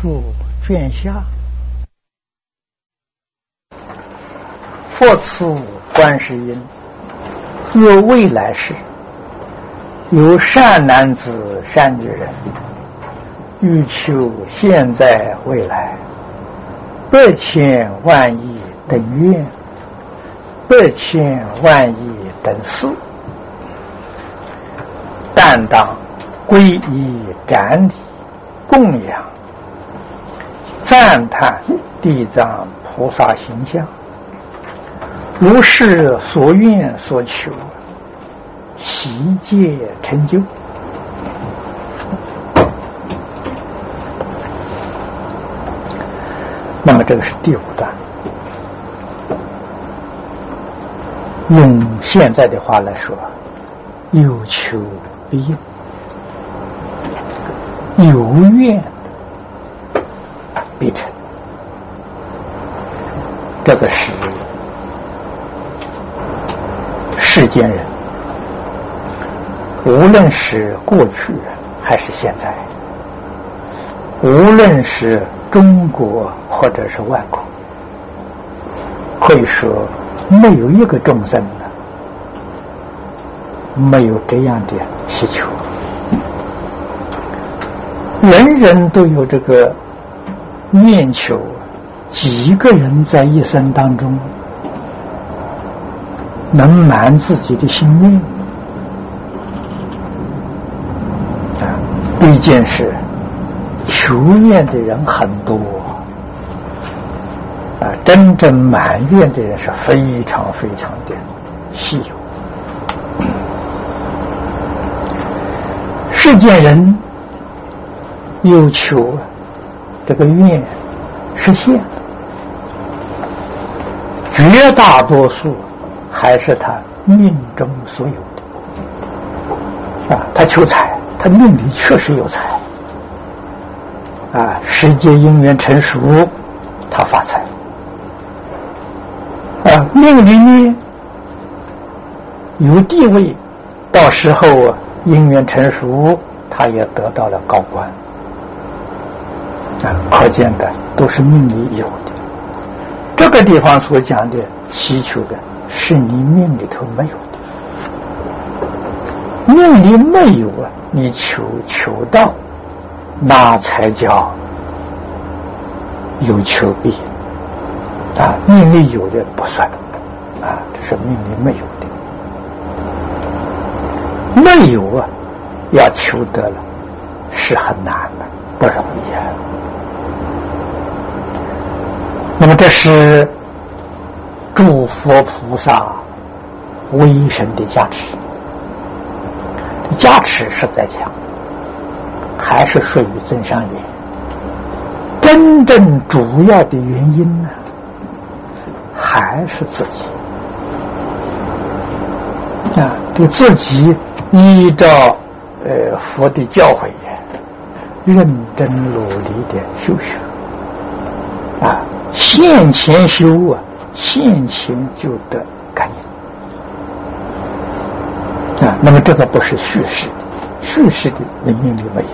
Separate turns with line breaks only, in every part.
住卷下，佛慈观世音，有未来世，有善男子、善女人，欲求现在未来，百千万亿等愿，百千万亿等事。担当皈依瞻礼供养赞叹地藏菩萨形象，如是所愿所求，悉皆成就。那么这个是第五段，用现在的话来说，有求。必应有愿必成，这个是世间人，无论是过去还是现在，无论是中国或者是外国，可以说没有一个众生呢。没有这样的需求，人人都有这个念求，几个人在一生当中能满自己的心愿啊？毕竟是求愿的人很多啊，真正满愿的人是非常非常的稀有。世间人有求这个愿实现，绝大多数还是他命中所有的啊。他求财，他命里确实有财啊。世界因缘成熟，他发财啊。命里呢有地位，到时候啊。因缘成熟，他也得到了高官啊！可见的都是命里有的。这个地方所讲的需求的，是你命里头没有的。命里没有啊，你求求到，那才叫有求必应啊！命里有的不算啊，这是命里没有的。没有啊，要求得了是很难的，不容易啊。这是诸佛菩萨威神的加持，加持是在讲，还是属于增上缘？真正主要的原因呢，还是自己啊，对自己。依照呃佛的教诲，认真努力的修学，现前修啊，现前就得感应啊。那么这个不是叙事的，叙事的人命里没有，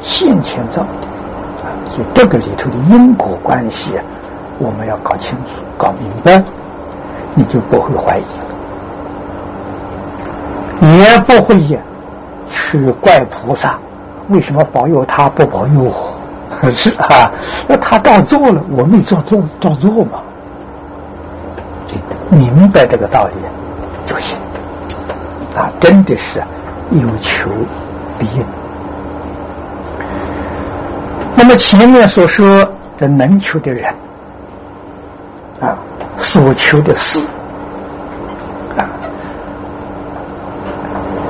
现前造的啊。所以这个里头的因果关系啊，我们要搞清楚、搞明白，你就不会怀疑了。也不会去怪菩萨，为什么保佑他不保佑我？可 是啊，那他照做了，我没照做，照做嘛。明白这个道理就行啊！真的是有求必应。那么前面所说的能求的人啊，所求的事。啊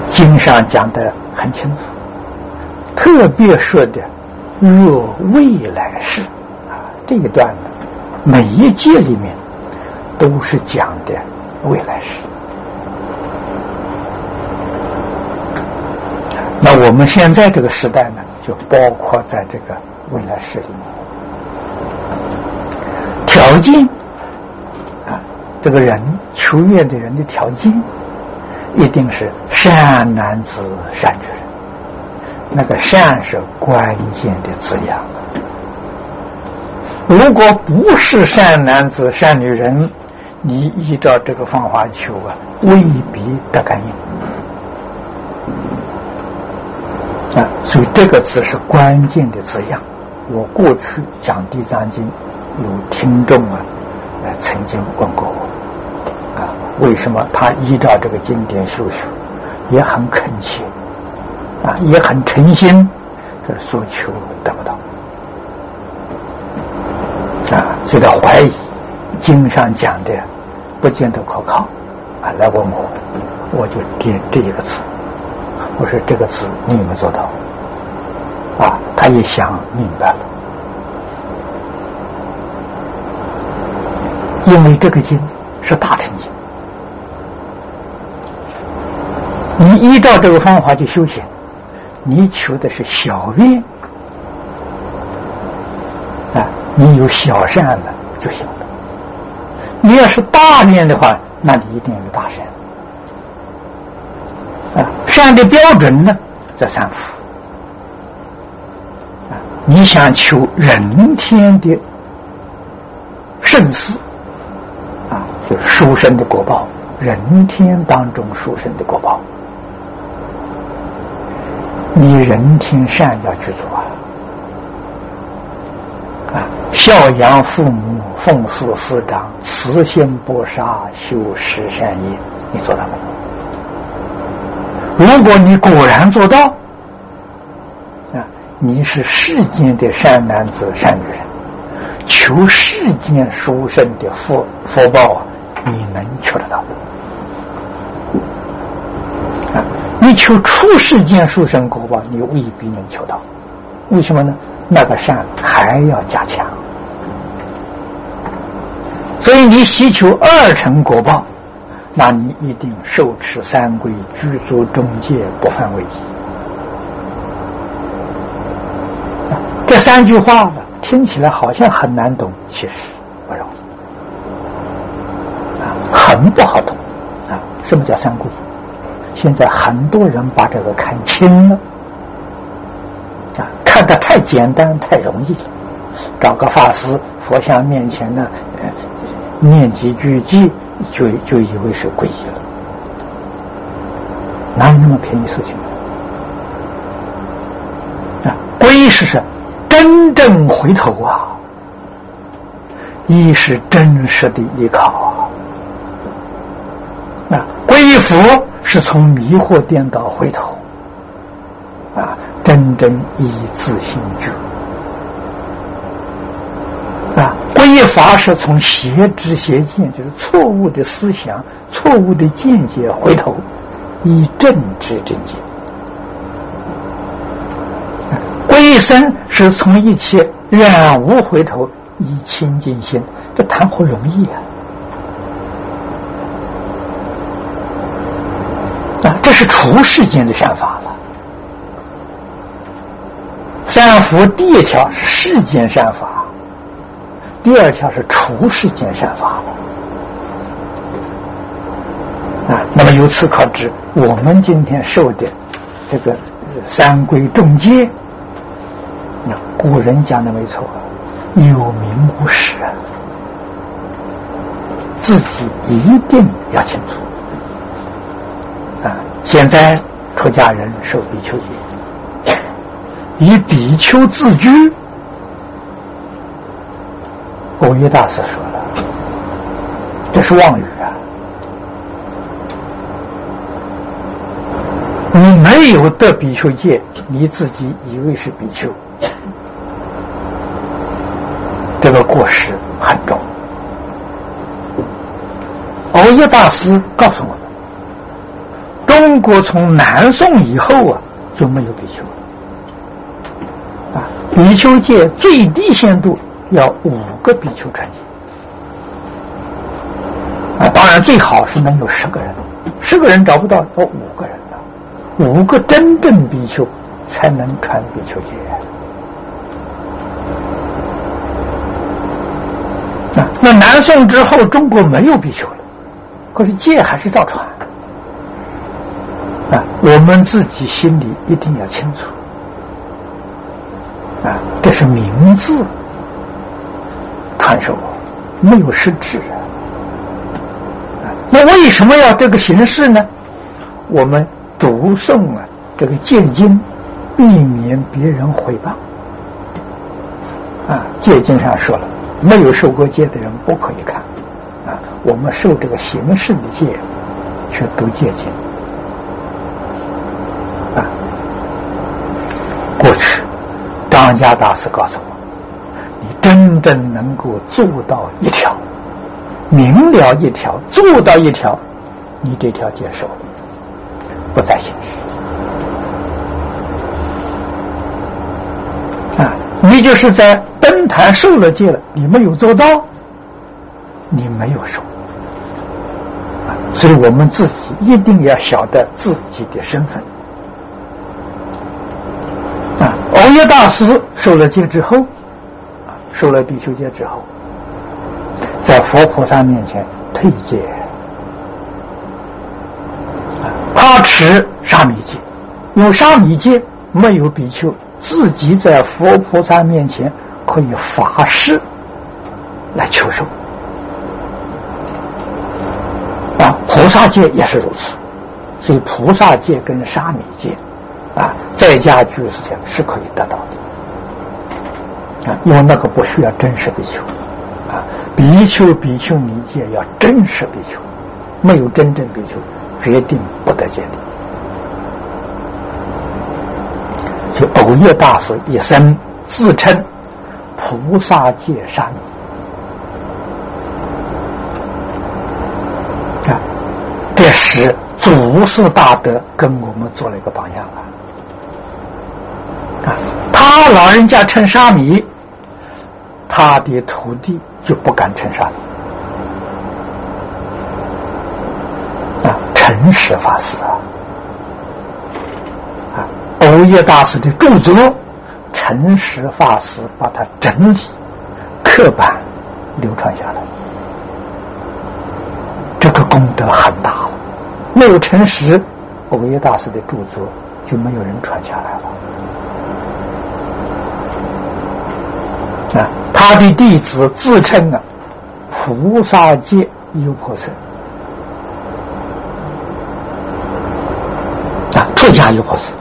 经上讲的很清楚，特别说的若未来世啊，这一段呢，每一届里面都是讲的未来世。那我们现在这个时代呢，就包括在这个未来世里面。条件啊，这个人求愿的人的条件。一定是善男子、善女人。那个善是关键的字样。如果不是善男子、善女人，你依照这个方法求啊，未必得感应啊。所以这个字是关键的字样。我过去讲《地藏经》，有听众啊，呃，曾经问过我啊，为什么他依照这个经典修学，也很恳切啊，也很诚心，就是所求得不到啊，所以他怀疑经上讲的不见得可靠啊，来问我，我就点这一个字，我说这个字你有没有做到？啊，他也想明白了，因为这个经是大乘经，你依照这个方法去修行，你求的是小愿啊，你有小善了就行了。你要是大愿的话，那你一定要有大善啊。善的标准呢，在三福。啊你想求人天的圣事啊，就是殊胜的果报，人天当中殊胜的果报，你人听善要去做啊，啊，孝养父母，奉事师长，慈心不杀，修十善业，你做到没有？如果你果然做到。啊你是世间的善男子、善女人，求世间殊胜的福福报啊，你能求得到？啊，你求出世间殊胜果报，你未必能求到。为什么呢？那个善还要加强。所以你希求二乘果报，那你一定受持三规，居足中介，不犯违。这三句话呢，听起来好像很难懂，其实不容易啊，很不好懂啊。什么叫三规？现在很多人把这个看清了啊，看得太简单、太容易了。找个法师，佛像面前呢，念几句偈，就就以为是皈依了，哪有那么便宜事情啊？皈依是什么？真正回头啊，一是真实的依靠啊。那皈依佛是从迷惑颠倒回头啊，真正以自心觉啊。皈依法是从邪知邪见，就是错误的思想、错误的见解回头，以正知正见。一生是从一切染无回头，以清净心，这谈何容易啊！这是除世间的善法了。三福第一条是世间善法，第二条是除世间善法啊，那么由此可知，我们今天受的这个三规众戒。那古人讲的没错，有名无实，自己一定要清楚！现在出家人受比丘戒，以比丘自居，欧耶大师说了，这是妄语啊！你没有得比丘戒，你自己以为是比丘。这个过失很重。欧耶大师告诉我，中国从南宋以后啊就没有比丘了。啊，比丘戒最低限度要五个比丘传戒。啊，当然最好是能有十个人，十个人找不到，要五个人的，五个真正比丘才能传比丘戒。那南宋之后，中国没有比丘了，可是戒还是照传。我们自己心里一定要清楚啊，这是名字传授，没有实质。那为什么要这个形式呢？我们读诵啊，这个戒经，避免别人诽谤。啊，戒经上说了，没有受过戒的人不可以看。啊，我们受这个形式的戒，去读戒经。过去张家大师告诉我，你真正能够做到一条。明了一条，做到一条，你这条接受，不再行事啊！你就是在登坛受了戒了，你没有做到，你没有受！所以我们自己一定要晓得自己的身份啊！欧耶大师受了戒之后，受了比丘戒之后。在佛菩萨面前退戒，他持沙弥戒，有沙弥戒没有比丘，自己在佛菩萨面前可以发誓来求受。啊，菩萨戒也是如此，所以菩萨戒跟沙弥戒啊，在家居士间是可以得到的啊，因为那个不需要真实比丘啊。比丘、比丘尼戒要真实比丘，没有真正比丘，决定不得戒的。就偶叶大师一生自称菩萨戒沙弥啊，这是祖师大德跟我们做了一个榜样啊！啊，他老人家称沙弥，他的徒弟。就不敢称沙弥啊，诚实法师啊，啊，欧耶大师的著作，诚实法师把它整理刻板流传下来，这个功德很大了。没有诚实，欧耶大师的著作就没有人传下来了啊。他的弟子自称啊，菩萨界优婆塞啊，出家优婆塞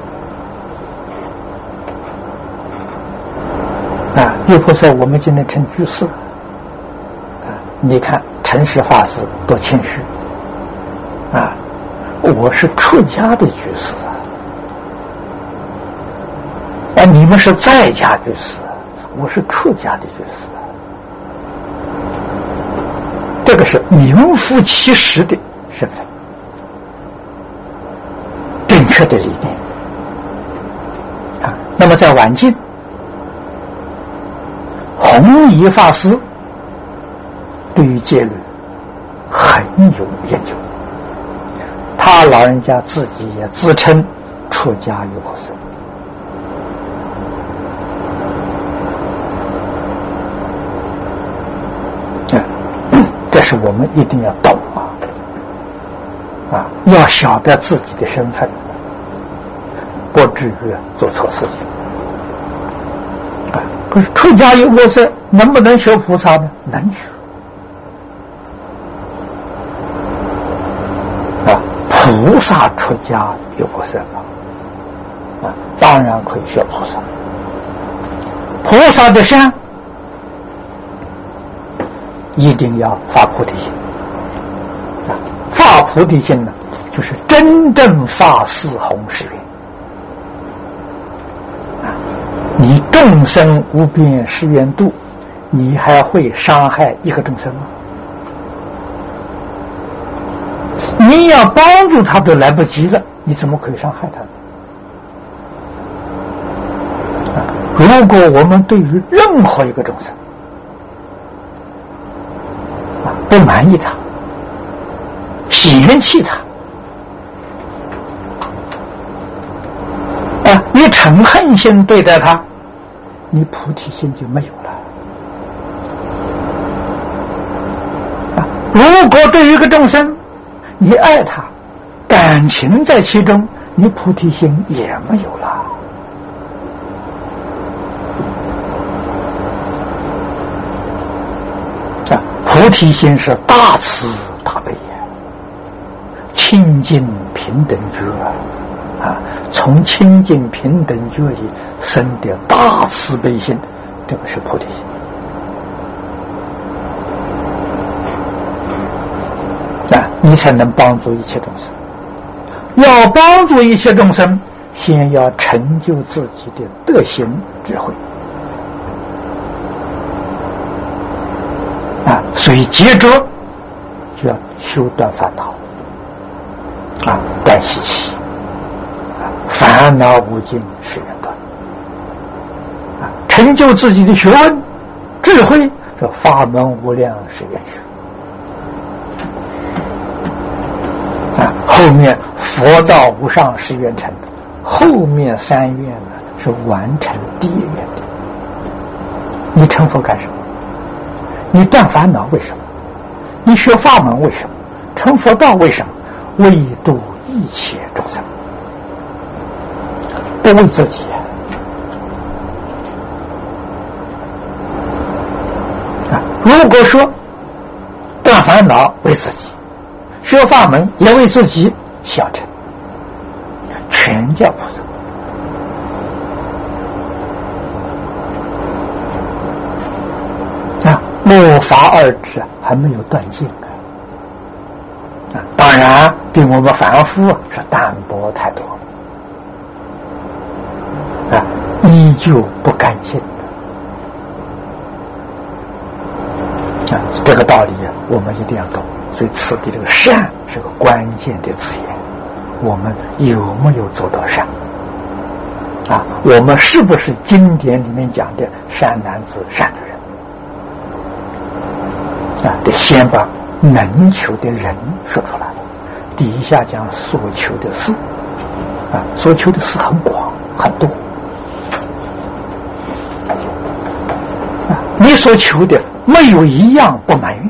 啊，优婆塞我们今天称居士啊，你看陈实法师多谦虚啊，我是出家的居士啊，啊，你们是在家居士。我是出家的居士，这个是名副其实的身份，正确的理念啊。那么在晚近，弘一法师对于戒律很有研究，他老人家自己也自称出家有菩这。是我们一定要懂啊，啊，要晓得自己的身份，不至于做错事情。啊，可是出家有过色，能不能学菩萨呢？能学。啊，菩萨出家有过色吗？啊，当然可以学菩萨。菩萨的善。一定要发菩提心啊！发菩提心呢，就是真正发四弘誓愿啊！你众生无边誓愿度，你还会伤害一个众生吗？你要帮助他都来不及了，你怎么可以伤害他呢？如果我们对于任何一个众生，不满意他，嫌弃他，啊，你嗔恨心对待他，你菩提心就没有了。啊，如果对一个众生，你爱他，感情在其中，你菩提心也没有了。啊，菩提心是大慈大悲呀，清净平等觉啊，从清净平等觉里生的大慈悲心，这个是菩提心。啊，你才能帮助一切众生。要帮助一切众生，先要成就自己的德行智慧。所以接着就要修断烦恼，啊，断习气，烦恼无尽是人断，啊，成就自己的学问智慧，这法门无量是缘学。后面佛道无上是愿成，后面三愿呢是完成第一愿的。你成佛干什么？你断烦恼为什么？你学法门为什么？成佛道为什么？为度一切众生，不为自己啊！如果说断烦恼为自己。学法门也为自己小成，全教菩萨末法二智还没有断尽啊！当然比我们凡夫是淡薄太多啊，依旧不干净的啊，这个道理我们一定要懂。所以，此地这个善是个关键的字眼。我们有没有做到善？啊，我们是不是经典里面讲的善男子、善？先把能求的人说出来。底下讲所求的事，啊，所求的事很广很多。啊，你所求的没有一样不满意。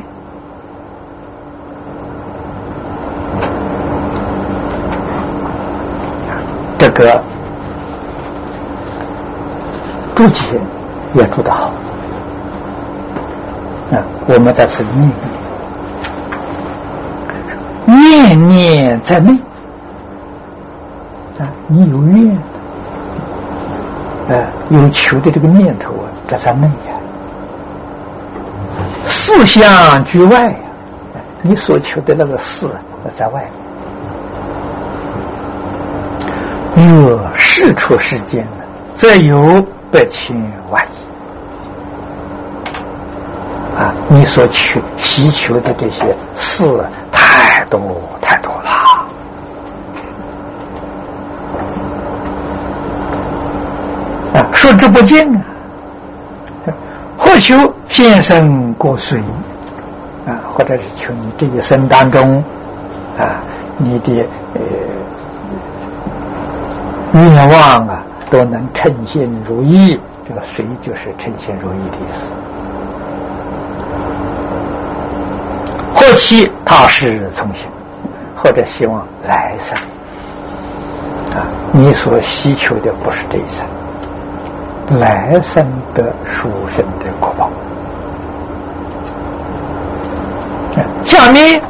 这个注解也注得好！我们在此念念，念念在内啊！你有愿，啊，有求的这个念头啊，这在内呀。四相居外呀，你所求的那个事在外。若事出世间呢，则有百千万亿啊！你所求、祈求的这些事太多太多了啊！数之不尽啊！或求先生过水啊，或者是求你这一生当中啊，你的呃。愿望啊，都能称心如意。这个“随”就是称心如意的意思。期他是从心，或者希望来生啊，你所希求的不是这一生，来生的殊胜的果报。下面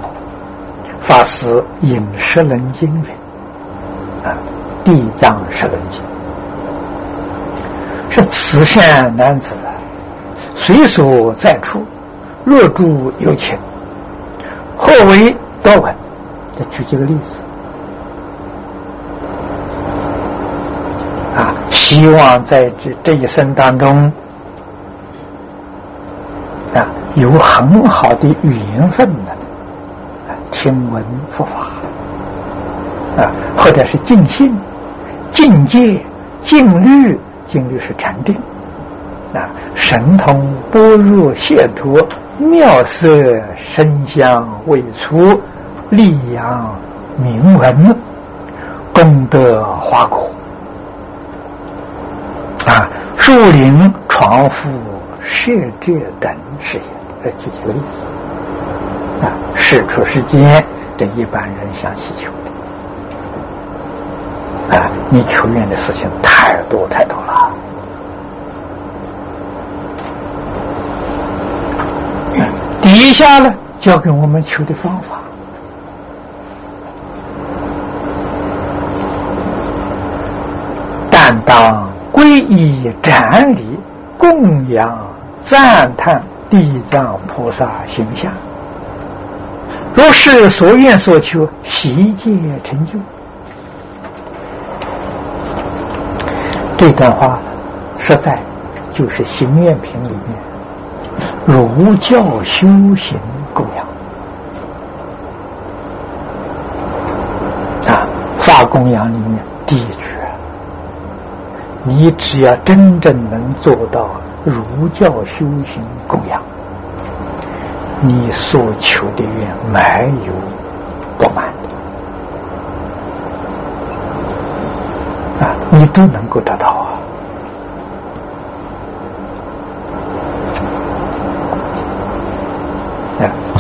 法师引《十轮经》云啊。地藏十轮经是慈善男子，随所在处，若住有情，为多闻。再举几个例子啊，希望在这这一生当中啊，有很好的缘分的听闻佛法啊，或者是尽兴。境界、境律、境律是禅定啊，神通般若解脱，妙色身香味出，力扬名闻，功德花果啊，树林床覆设者等事业。来举几个例子啊，世出世间的一般人想祈求的。啊，你求愿的事情太多太多以。下呢，教给我们求的方法，但当皈依、瞻礼、供养、赞叹地藏菩萨形象。若是所愿所求，悉皆成就。这段话实在就是行愿品里面儒教修行供养啊，法供养里面第一句，你只要真正能做到儒教修行供养。你所求的愿没有不满的。啊，你都能够得到。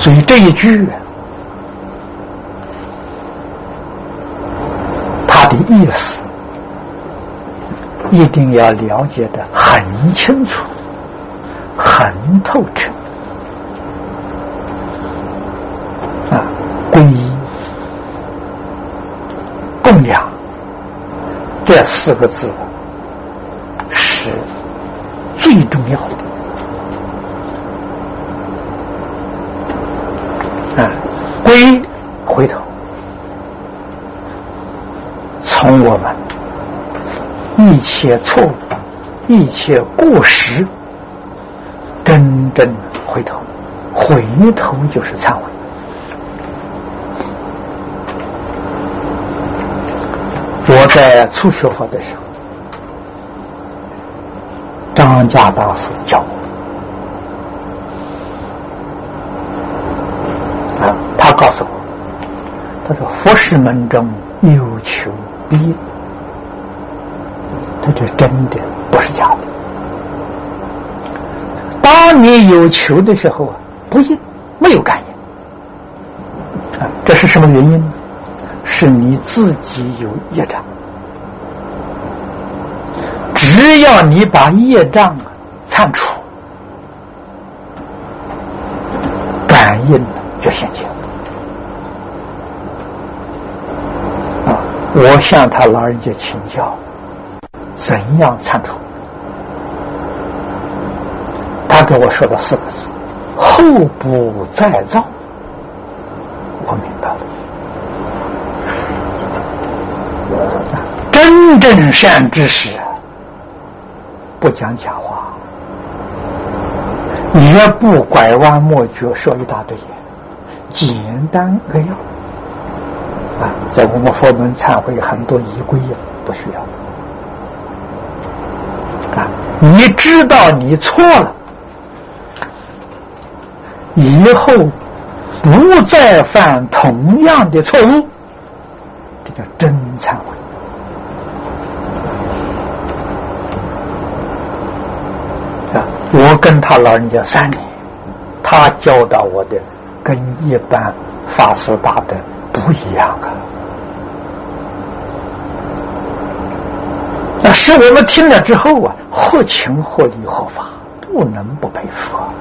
所以这一句，它的意思一定要了解的很清楚、很透彻。啊皈依、供养这四个字是最重要的啊！归回头，从我们一切错误、一切过失，真正回头，回头就是忏悔。我在初学佛的时候，张家大师教我啊，他告诉我，他说佛事门中有你有求的时候啊，不应没有感应啊，这是什么原因呢？是你自己有业障，只要你把业障啊铲除，感应就现前。啊，我向他老人家请教，怎样铲除？他给我说了四个字：后不再造。我明白了。真正善知识，不讲假话，也不拐弯抹角说一大堆，简单扼要。啊，在我们佛门忏悔很多仪规呀，不需要。啊，你知道你错了，以后不再犯同样的错误，这叫真忏悔啊。我跟他老人家三年，他教导我的跟一般法师大德不一样啊！那使我们听了之后啊，合情合理合法，不能不佩服啊！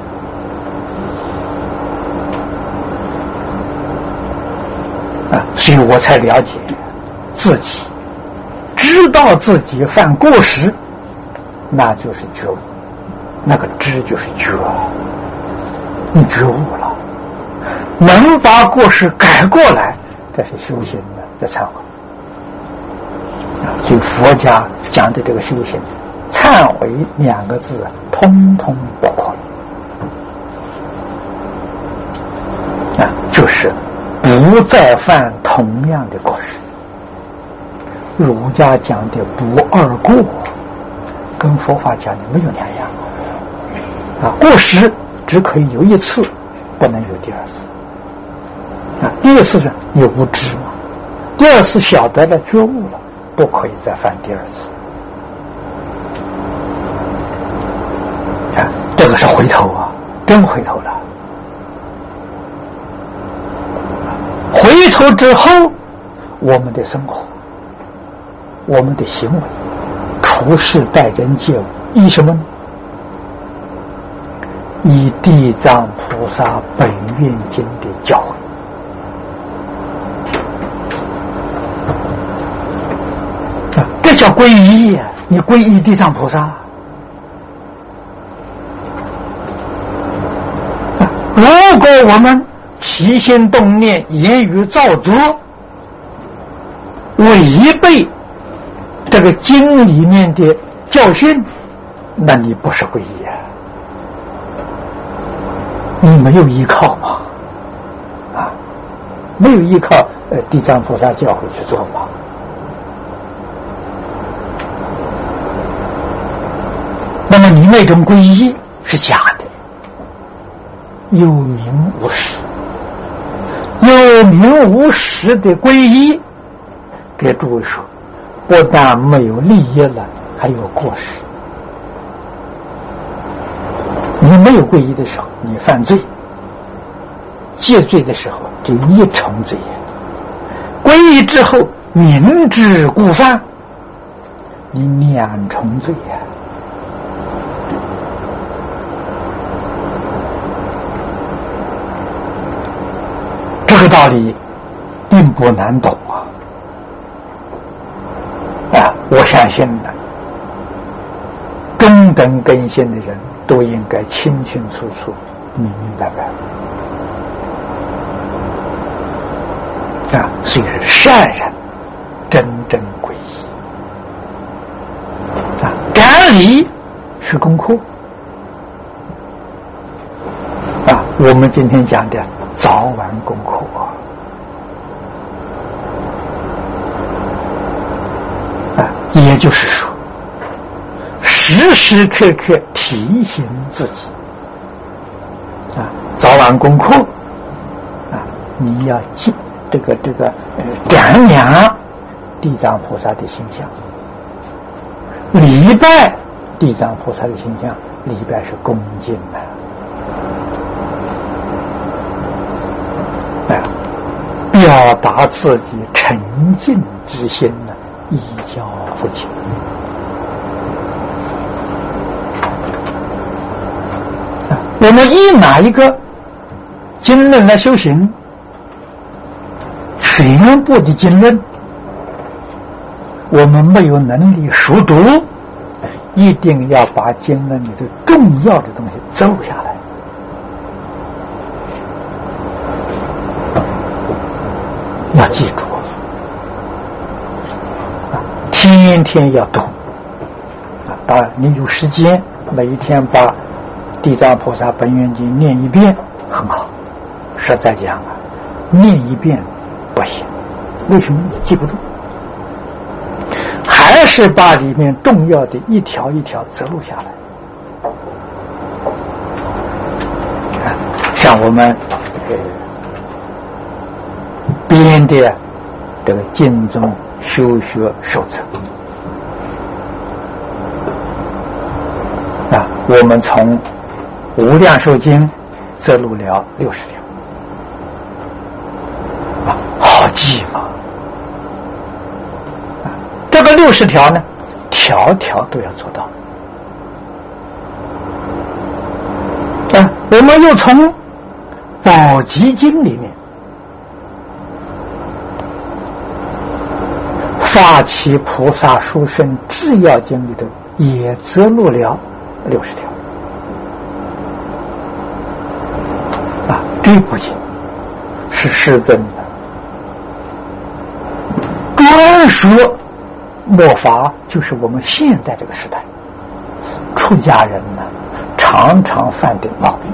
所以我才了解自己，知道自己犯过失，那就是觉悟。那个知就是觉，你觉悟了，能把过失改过来，这是修行的，这忏悔。就佛家讲的这个修行，忏悔两个字，通通包括了。啊，就是不再犯同样的过失。儒家讲的不二过，跟佛法讲的没有两样。啊，过失只可以有一次，不能有第二次。啊，第一次是你无知嘛，第二次晓得了觉悟了，不可以再犯第二次。啊，这个是回头啊，真回头了。回头之后，我们的生活我们的行为、处事待人接物，以什么呢？以地藏菩萨本愿经的教诲。这叫皈依！你皈依地藏菩萨。如果我们起心动念、言语造作违背这个经里面的教训，那你不是皈依啊！你没有依靠嘛？啊，没有依靠呃地藏菩萨教诲去做嘛？那么你那种皈依是假的。有名无实，有名无实的皈依，给诸位说，不但没有利益了，还有过失。你没有皈依的时候，你犯罪；戒罪的时候，就一重罪；皈依之后，明知故犯，你两重罪呀。道理并不难懂啊！啊，我相信呢，中等根性的人都应该清清楚楚、明明白白啊。所以善人真正皈依啊，赶礼是功课啊。我们今天讲的。早晚功课啊，也就是说，时时刻刻提醒自己啊，早晚功课啊，你要记这个这个呃瞻仰地藏菩萨的形象，礼拜地藏菩萨的形象，礼拜是恭敬的。表达自己沉静之心呢，以教父亲。啊，我们以哪一个经论来修行？全部的经论，我们没有能力熟读，一定要把经论里的重要的东西奏下来。要记住啊，天要读啊！当然，你有时间，每一天把《地藏菩萨本愿经》念一遍很好。实在讲啊，念一遍不行，为什么你记不住？还是把里面重要的一条一条摘录下来。看，像我们。编的这个精中修学手册啊，我们从《无量寿经》摘录了六十条，好记嘛，这个六十条呢，条条都要做到啊。我们又从《宝积经》里面。发起菩萨书生制药经里头也摘录了六十条啊，这部经是师尊的专说末法，就是我们现在这个时代出家人呢常常犯的毛病，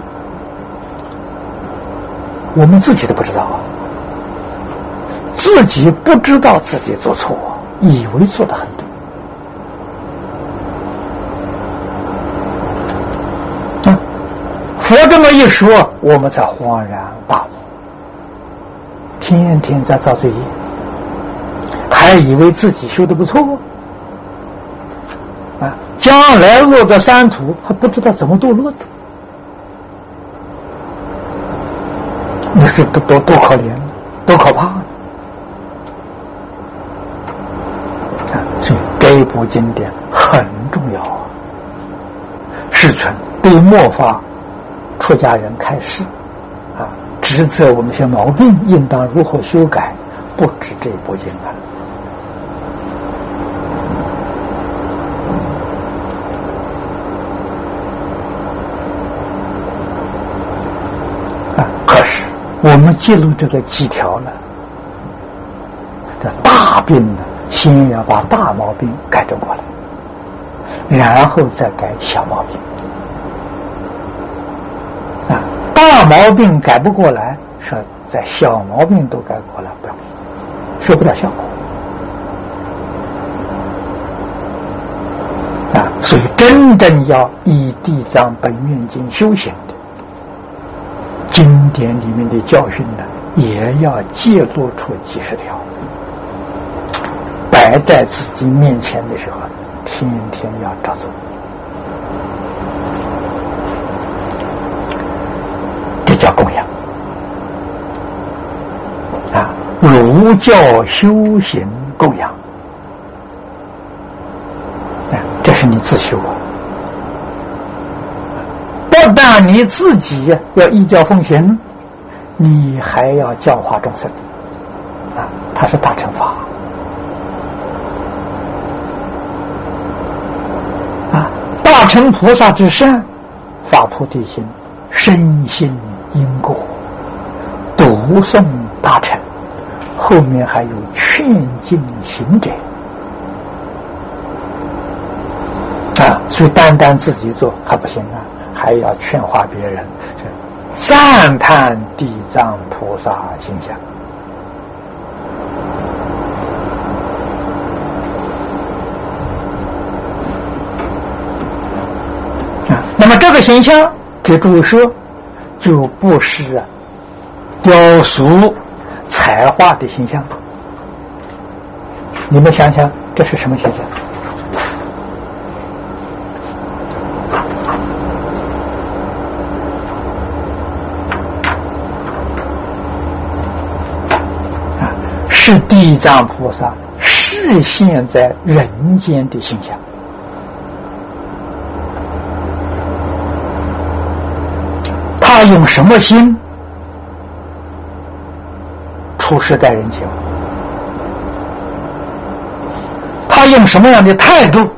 我们自己都不知道啊。自己不知道自己做错，以为做的很对。啊，佛这么一说，我们才恍然大悟。天天在造罪业，还以为自己修的不错。啊，将来落到三途，还不知道怎么堕落的。你说多多多可怜，多可怕！啊，所以这一部经典很重要啊。世存对末法出家人开示啊，指责我们些毛病应当如何修改，不止这一部经啊。啊，可是我们记录这个几条呢？这大病呢，先要把大毛病改正过来，然后再改小毛病。啊，大毛病改不过来，说在小毛病都改过来，不要，收不到效果。啊，所以真正要以《地藏本愿经》修行的经典里面的教训呢，也要揭露出几十条。摆在自己面前的时候，天天要照做，叫供养啊！儒教修行供养，这是你自修啊！不但你自己要依教奉行，你还要教化众生啊！他是大乘法。大乘菩萨之善，发菩提心，身心因果，读诵大乘，后面还有劝进行者啊，所以单单自己做还不行啊，还要劝化别人，赞叹地藏菩萨形象。那么这个形象给诸位说，就不是雕塑彩画的形象。你们想想，这是什么形象？啊，是地藏菩萨示现在人间的形象。他用什么心处事待人接物？他用什么样的态度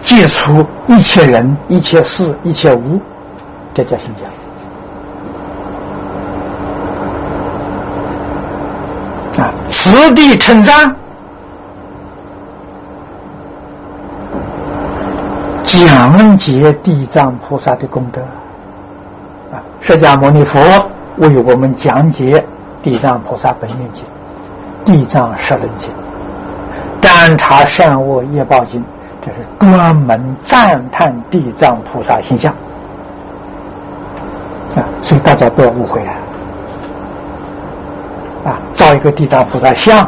接触一切人、一切事、一切物？这叫心教啊！此地称赞。讲解地藏菩萨的功德啊！释迦牟尼佛为我们讲解地藏菩萨本愿经、地藏十轮经、观察善恶业报经，这是专门赞叹地藏菩萨形象啊！所以大家不要误会啊！啊，造一个地藏菩萨像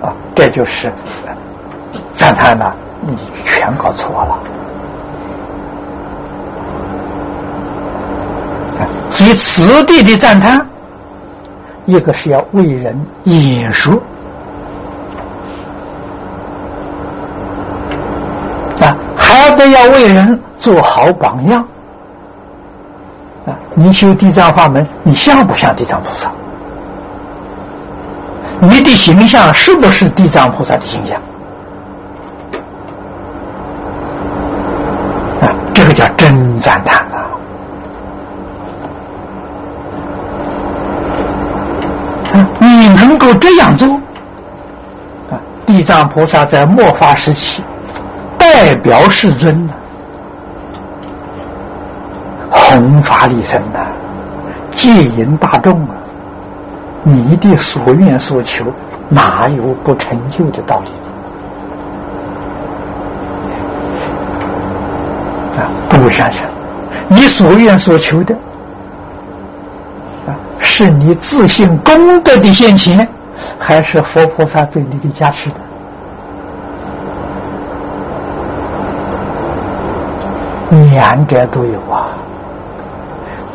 啊，这就是赞叹了，你全搞错了。以此地的赞叹，一个是要为人演说啊，还得要为人做好榜样啊。你修地藏法门，你像不像地藏菩萨？你的形象是不是地藏菩萨的形象？啊，这个叫真赞叹。你能够这样做啊？地藏菩萨在末法时期代表世尊呢，弘法利生呐，戒引大众啊！你的所愿所求哪有不成就的道理？啊，各位想想，你所愿所求的。是你自信功德的现前，还是佛菩萨对你的加持的。两者都有啊，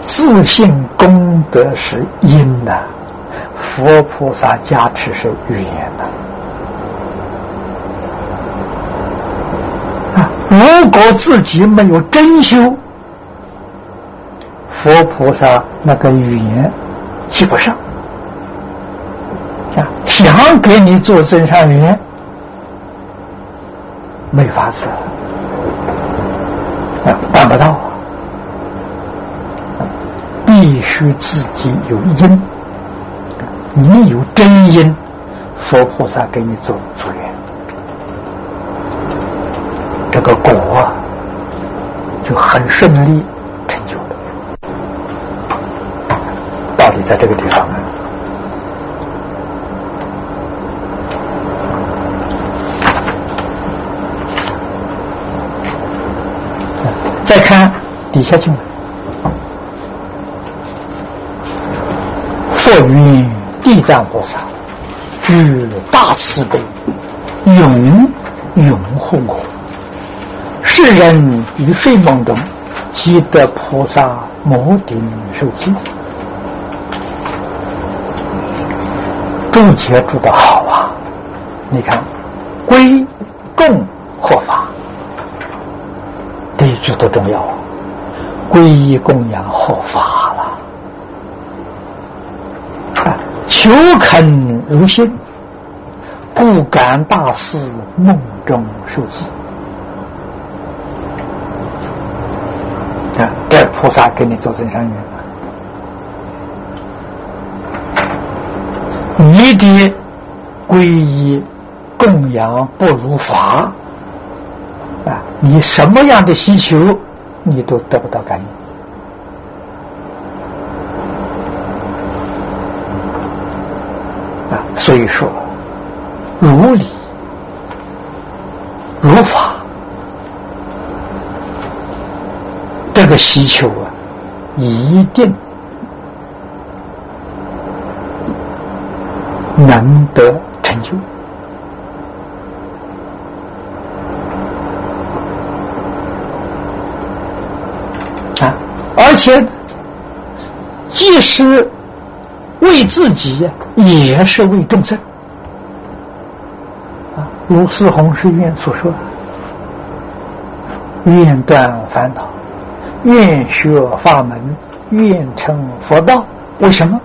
自信功德是因呐，佛菩萨加持是语言啊。如果自己没有真修。佛菩萨那个语言记不上。想给你做增上缘，没法子，办不到！必须自己有因，你有真因，佛菩萨给你做助缘。这个果啊，就很顺利成就了。道理在这个地方啊。再看底下经文，佛云地藏菩萨具大慈悲，永永护我。世人于睡梦中，即得菩萨摩顶受记。注解注的好啊！你看，归供获法，这多重要啊！皈依供养合法了，求恳如心，不敢大事梦中受记。这菩萨给你做增上缘了，你的皈依供养不如法！你什么样的需求，你都得不到感应啊！所以说，如理如法。这个需求啊，一定能得成就啊！而且，既是为自己，也是为众生啊。如四弘誓愿所说：“愿断烦恼。”愿学法门，愿成佛道。为什么？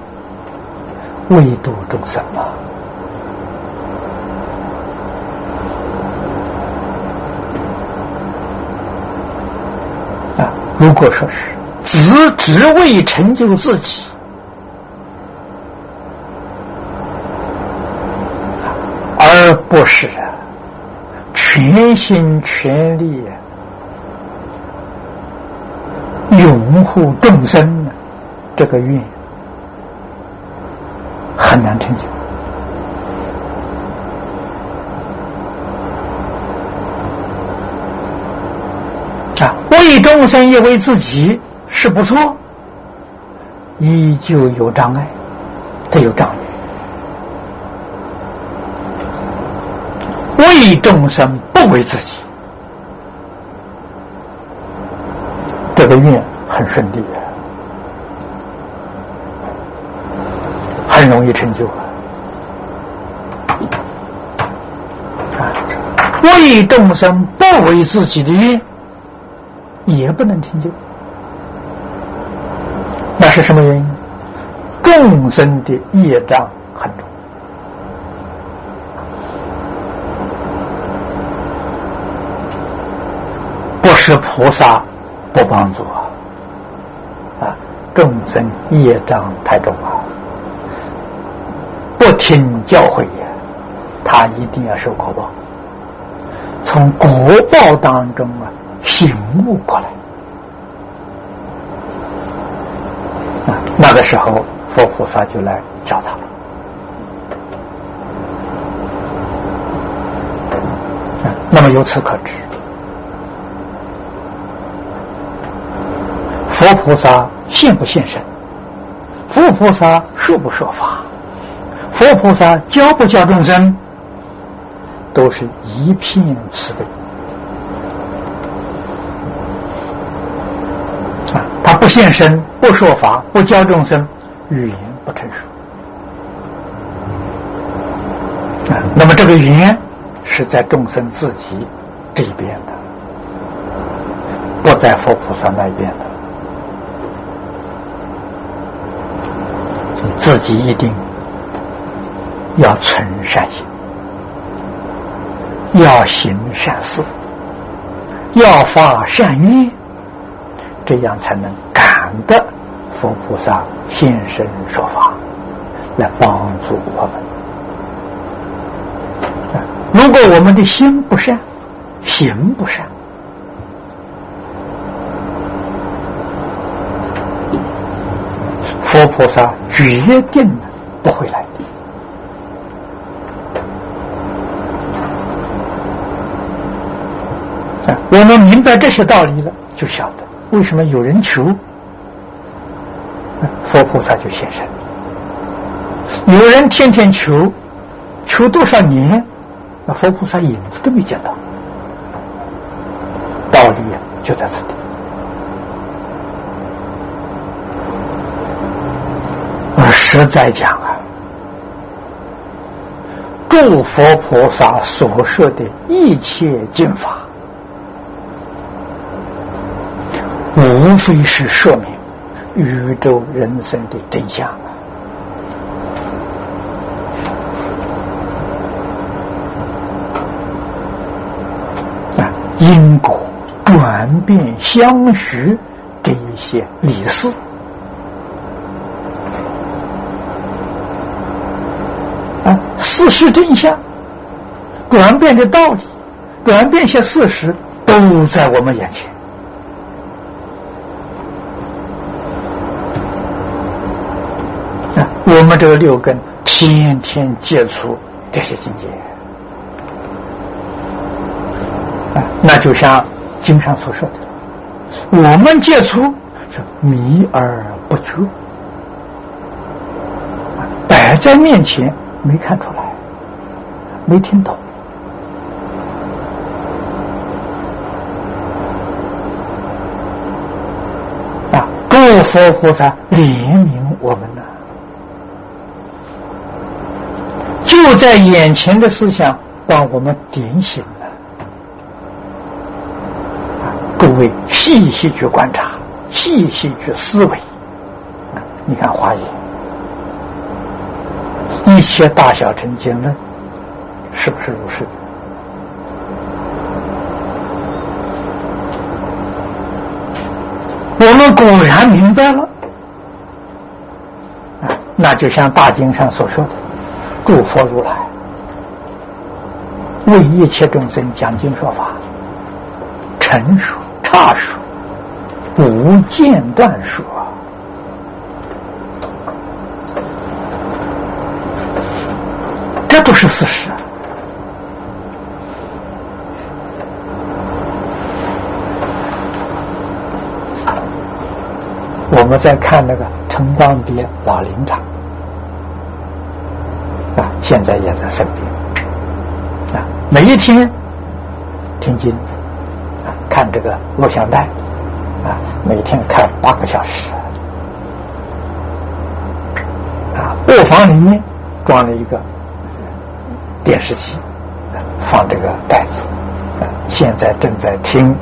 为度众生啊！啊，如果说是只只为成就自己，而不是全心全力。拥护众生的这个愿很难成就啊！为众生也为自己是不错，依旧有障碍，它有障碍。为众生不为自己，这个愿。很顺利啊，很容易成就啊！为众生不为自己的愿，也不能成就。是什么原因？众生的业障很重，不是菩萨不帮助啊。啊众生业障太重啊，不听教诲呀，他一定要受果报。从果报当中啊醒悟过来，的，时候佛菩萨就来教他了。那么由此可知，佛菩萨。现不现身？佛菩萨说不说法？佛菩萨教不教众生？都是一片慈悲啊！他不现身，不说法，不教众生，语言不成熟。那么这个语言是在众生自己这边的不在佛菩萨那边的，自己一定要存善心，要行善事，要发善愿，这样才能感得佛菩萨现身说法，来帮助我们。如果我们的心不善，行不善，佛菩萨决定不会来的。我们明白这些道理了，就晓得为什么有人求，佛菩萨就现身；有人天天求，求多少年，那佛菩萨影子都没见到。道理就在此地。我实在讲啊，诸佛菩萨所说的一切经法，无非是说明宇宙人生的真相啊！因果。转变相续这一些理事啊，事实真相，转变的道理，转变些事实，都在我们眼前我们这个六根天天接触这些境界，那就像。经上所说的，我们接触是迷而不觉，摆在面前没看出来，没听懂啊！诸佛菩萨怜悯我们呢，就在眼前的思想把我们点醒。诸位细细去观察，细细去思维。你看《华严》，一切大小成经论，是不是如是？我们果然明白了。那就像大经上所说的：“诸佛如来为一切众生讲经说法，成熟。”大说，不间断说，这都是事实。我们在看那个陈光别老林场，现在也在身边啊，每一天听经啊。看这个录像带，啊，每天看八个小时，啊，卧房里面装了一个电视机，放这个袋子，啊，现在正在听，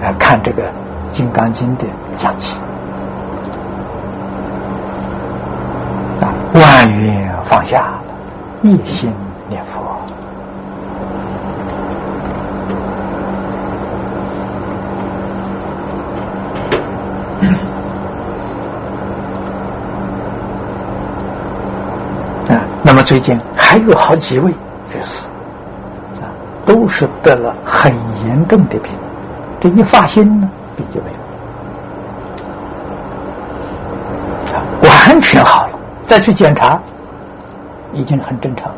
啊，看这个《金刚经》的讲起，啊，万缘放下，一心念佛。那么最近还有好几位居士啊，都是得了很严重的病，这一发心呢，病就没有，完全好了，再去检查，已经很正常，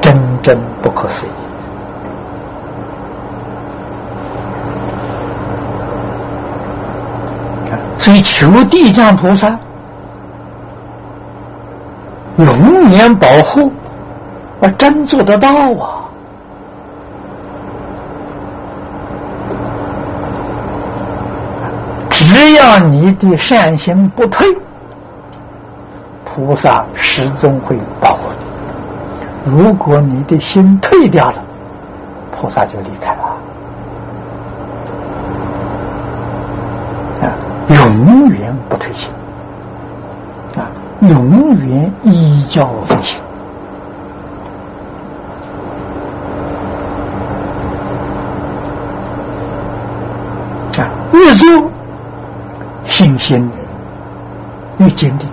真真不可思议。所以求地藏菩萨。永远保护，我，真做得到啊！只要你的善心不退，菩萨始终会保护你如果你的心退掉了菩萨就离开了。啊永远不退行啊永远依教奉行。啊越做信心越坚定。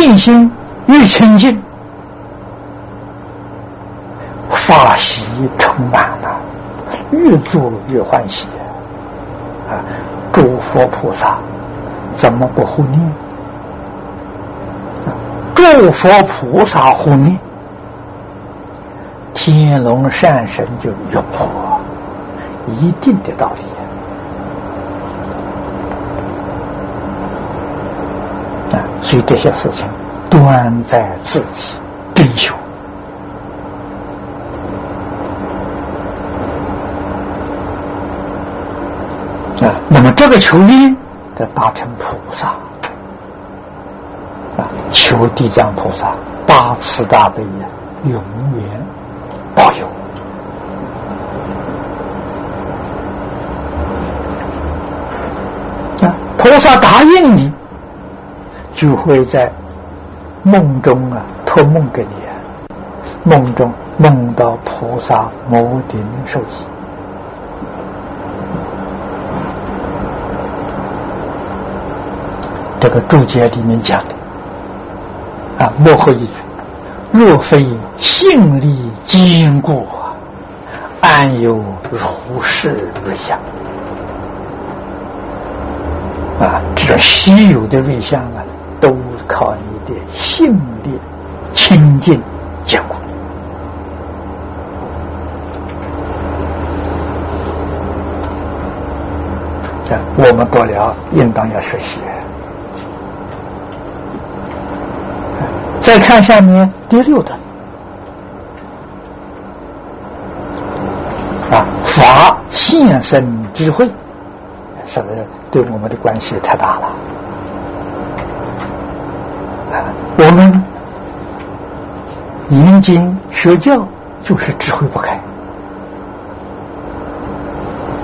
信心越清净，法喜充满了，越做越欢喜。啊，诸佛菩萨怎么不护念？诸佛菩萨护念，天龙善神就拥护，一定的道理。所以这些事情端在自己真修。那么这个求念，的大成菩萨啊，求地藏菩萨大慈大悲呀，永远保佑啊！菩萨答应你，就会在梦中啊托梦给你啊，梦中梦到菩萨摩顶受记。这个注解里面讲的啊，幕后一句：若非性力坚固，安有如是瑞相？啊，这种稀有的瑞相啊，靠你的性力清净坚固。啊，我们多了，应当要学习。再看下面第六段，啊，法现身智慧，实在对我们的关系太大了？啊，我们研经学教就是智慧不开，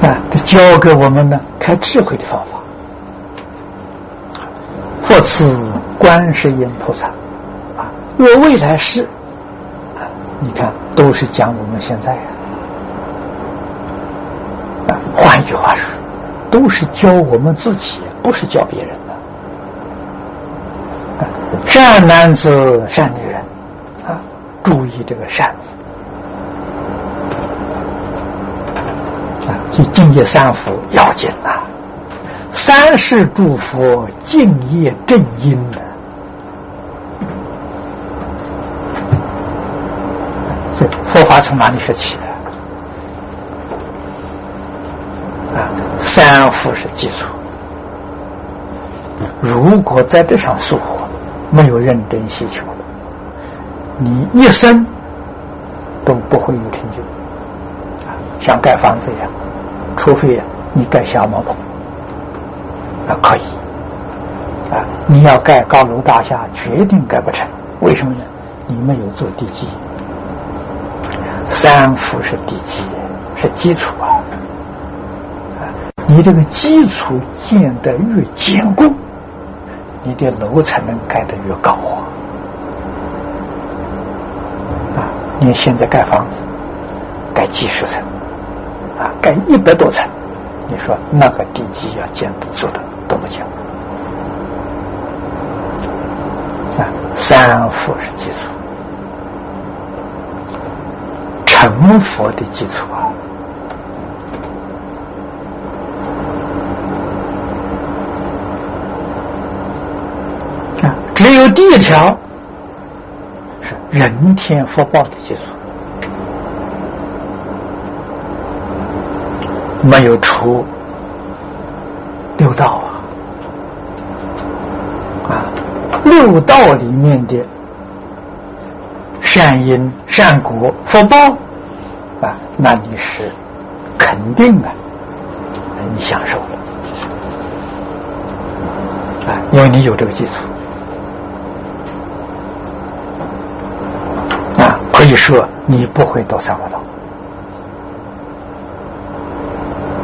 啊，他教给我们呢开智慧的方法。佛赐观世音菩萨啊。若未来世，啊，你看都是讲我们现在呀。啊，换一句话说，都是教我们自己，不是教别人的。善男子、善女人，啊，注意这个“善”字，啊，就敬业三福要紧呐。三世诸佛敬业正因的。这佛法从哪里学起的？啊，三福是基础。如果在这上疏忽，没有认真需求你一生都不会有成就。啊，像盖房子一样，除非你盖小茅棚，那可以。啊，你要盖高楼大厦，决定盖不成。为什么呢？你没有做地基。三福是地基，是基础啊！你这个基础建得越坚固，你的楼才能盖得越高啊！啊，你现在盖房子，盖几十层，啊，盖一百多层，你说那个地基要建得住的多么坚固啊！三福是基础。成佛的基础啊！只有第一条是人天福报的基础，没有出六道啊！啊，六道里面的善因、善果、福报。啊，那你是肯定的，你享受了啊，因为你有这个基础啊，可以说你不会到三恶道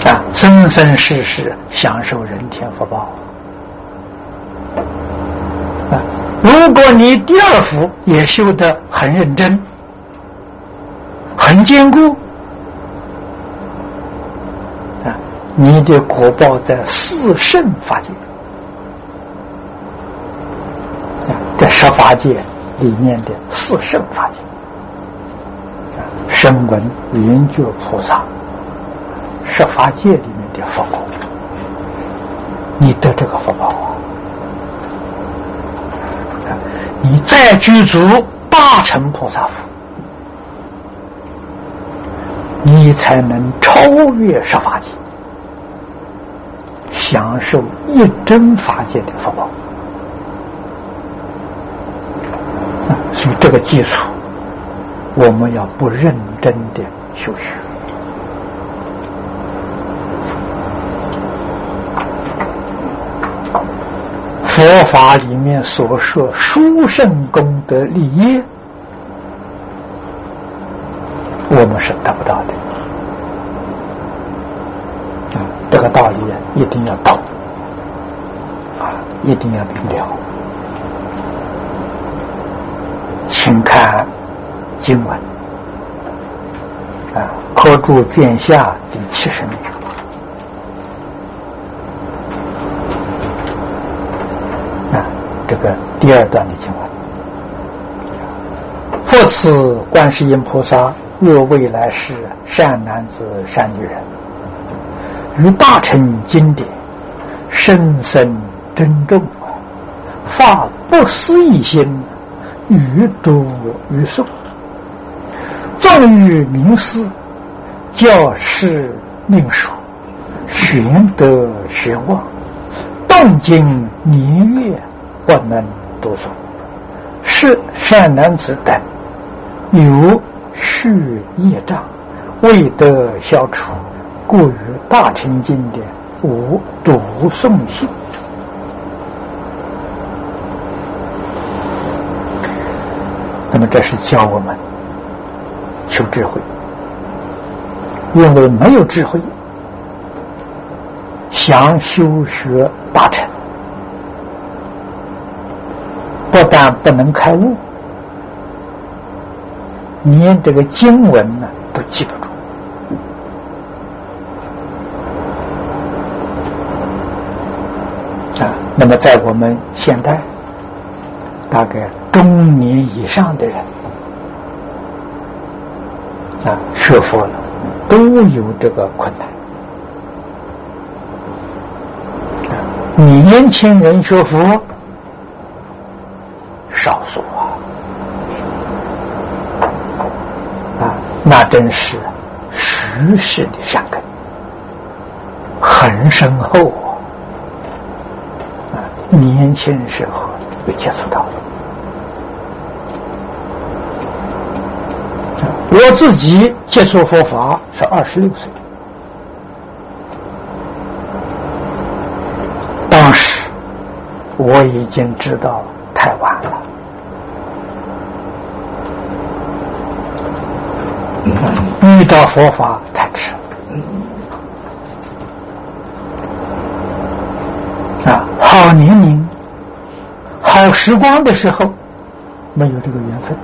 啊。生生世世享受人天福报。啊，如果你第二福也修得很认真、很坚固，啊，你的果报在四圣法界，啊，在十法界里面的四圣法界。声闻缘觉菩萨，十法界里面的福报，你得这个福报啊！你再具足大乘菩萨福，你才能超越十法界，享受一真法界的福报。所以这个基础。我们要不认真的修学，佛法里面所说殊胜功德利益，我们是得不到的。啊，这个道理一定要懂，啊，一定要明了，请看。经文，科注卷下第七十名啊，这个第二段的经文。复此观世音菩萨，若未来世善男子、善女人，于大乘经典深深珍重，发不思议心，于读于诵。纵于名师，教师命数，玄德玄望，动经年月不能读诵。是善男子等有续业障，未得消除，故于大乘经典无读诵性。那么，这是教我们。求智慧，因为没有智慧，想修学大成，不但不能开悟，连这个经文呢都记不住啊。那么，在我们现代，大概中年以上的人。啊，学佛了都有这个困难。年轻人学佛少数啊，啊，那真是虚实的善根很深厚啊。年轻时候就接触到了我自己接触佛法是二十六岁，当时我已经知道太晚了，遇到佛法太迟了，啊，好年龄、好时光的时候，没有这个缘分。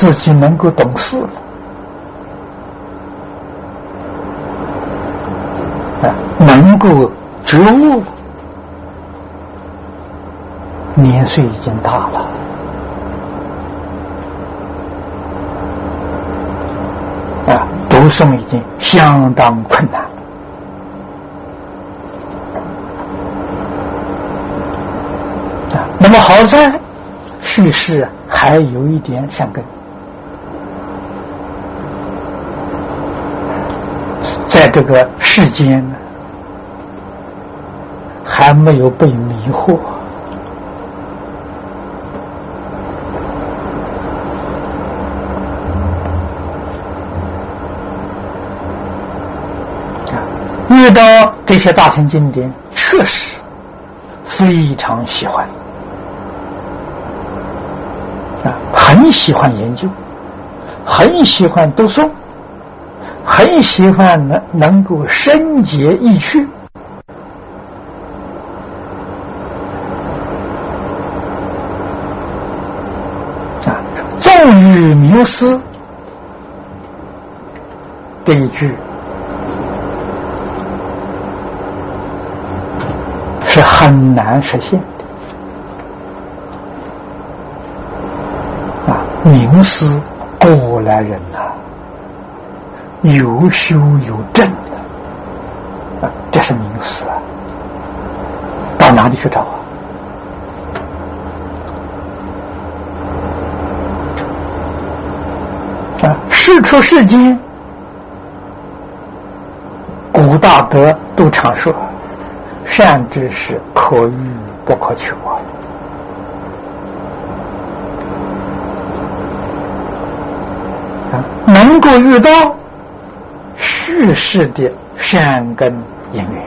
自己能够懂事。了，啊，能够觉悟。了，年岁已经大了，啊，读诵已经相当困难，啊，那么好在叙事还有一点善根。在这个世间呢，还没有被迷惑。遇到这些大乘经典，确实非常喜欢。啊，很喜欢研究，很喜欢读书，很喜欢能能够深解意趣。啊，纵欲名师这一句是很难实现的啊。名师过来人呐，有修有证的啊，这是名师啊。到哪里去找啊？啊，事出世间，古大德都常说，善知识可遇不可求啊。能够遇到世的善根因缘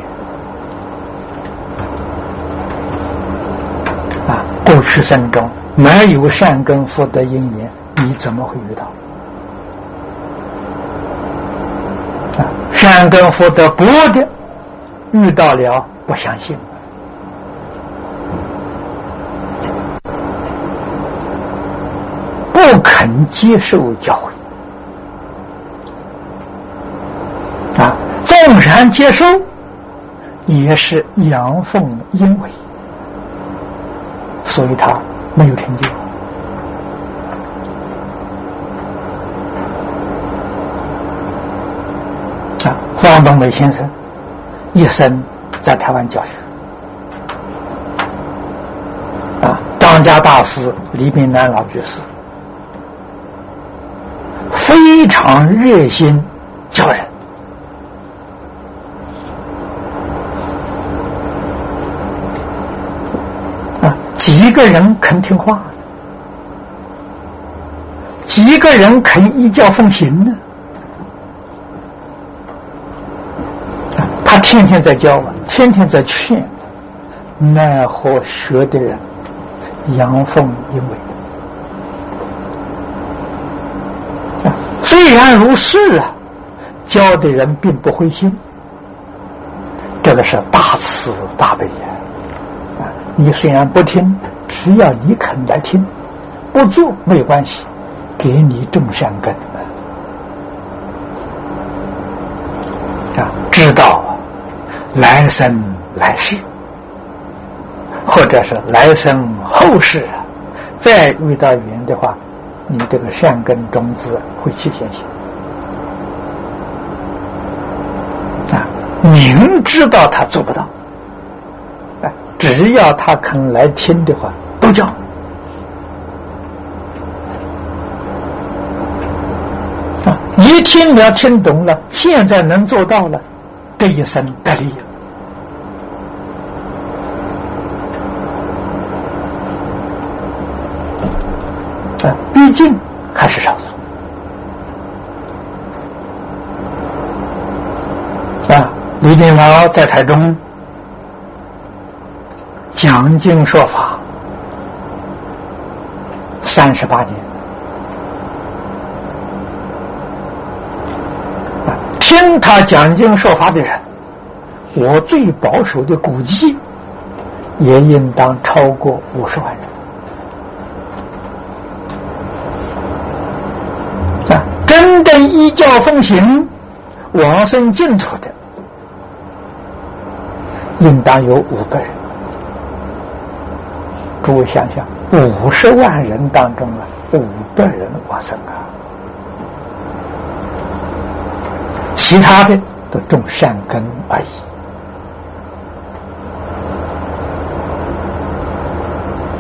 啊，过去生中没有善根福德因缘，你怎么会遇到？啊，善根福德薄的，遇到了不相信，不肯接受教诲。纵然接受，也是阳奉阴违，所以他没有成就。啊，黄东伟先生一生在台湾教学，啊，张家大师李炳南老居士。非常热心教人。几个人肯听话？几个人肯依教奉行呢？他天天在教啊，天天在劝，奈何学的人阳奉阴违？虽然如是啊，教的人并不灰心，这个是大慈大悲呀。你虽然不听，只要你肯来听，不做没关系，给你种善根啊！知道来生来世，或者是来生后世，再遇到缘的话，你这个善根种子会起现行啊！明知道他做不到。只要他肯来听的话，教啊！一听了，听懂了，现在能做到了，这一生得利啊！毕竟还是少数啊！李炳老在台中。讲经说法三十八年，听他讲经说法的人，我最保守的估计，也应当超过五十万人。啊，真正依教奉行、往生净土的，应当有五个人。诸位想想，五十万人当中啊，五个人往生啊，其他的都种善根而已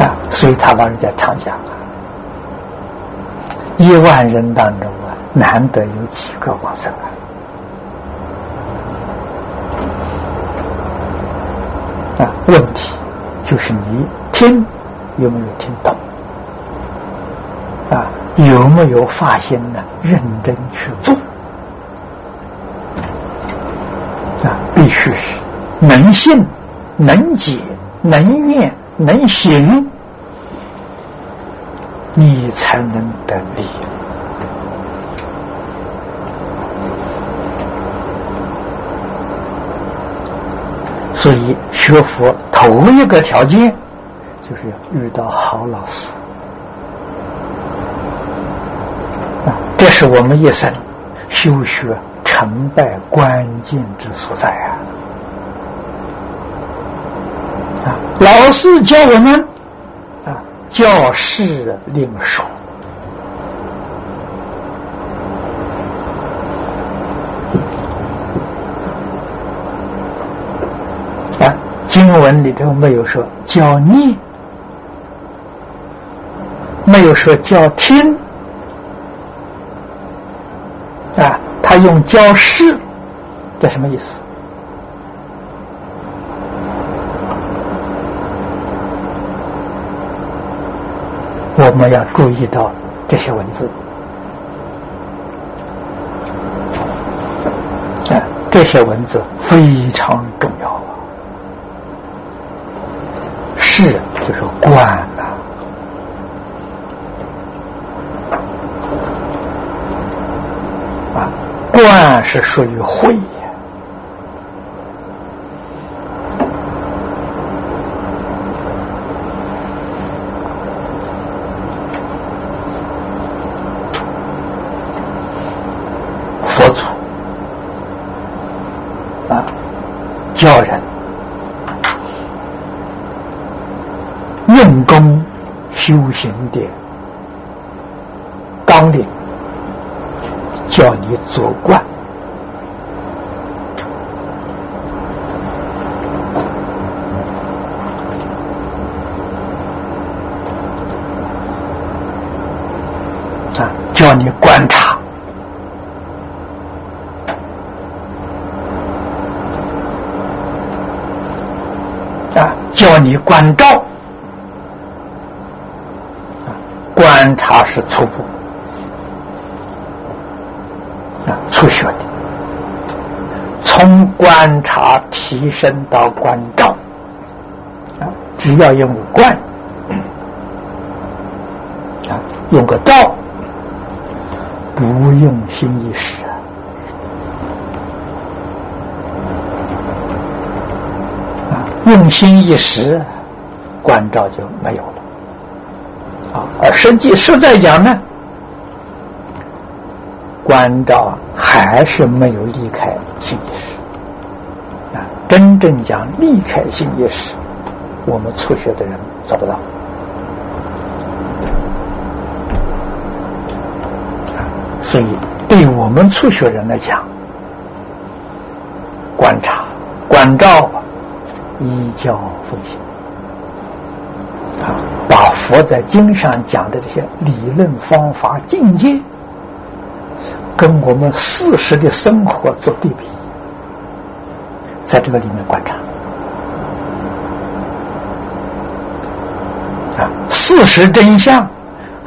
啊。所以他老人家常讲啊，一万人当中啊，难得有几个往生啊。啊，问题就是你听。有没有听懂？啊，有没有发心呢？认真去做，啊，必须是能信、能解、能念、能行，你才能得利。所以，学佛头一个条件。要遇到好老师啊，这是我们一生修学成败关键之所在啊！啊，老师教我们啊，教事令少。经文里头没有说教念，说教听，啊，他用教示，这什么意思？我们要注意到这些文字，啊，这些文字非常重要。是，就是观呐，断是属于慧呀，佛祖啊，教人。用功修行的纲领，你做观啊，叫你观察。啊，叫你关照。观察是初步啊，初学的。从观察提升到关照啊，只要用观啊，用个照，不用心意识啊，用心一时，关照就没有了。啊，而实际实在讲呢，关照还是没有离开性意识啊。真正讲离开性意识，我们初学的人做不到。所以，对我们初学人来讲，观察、关照、依教奉行啊。把佛在经上讲的这些理论方法境界，跟我们事实的生活做对比，在这个里面观察啊，事实真相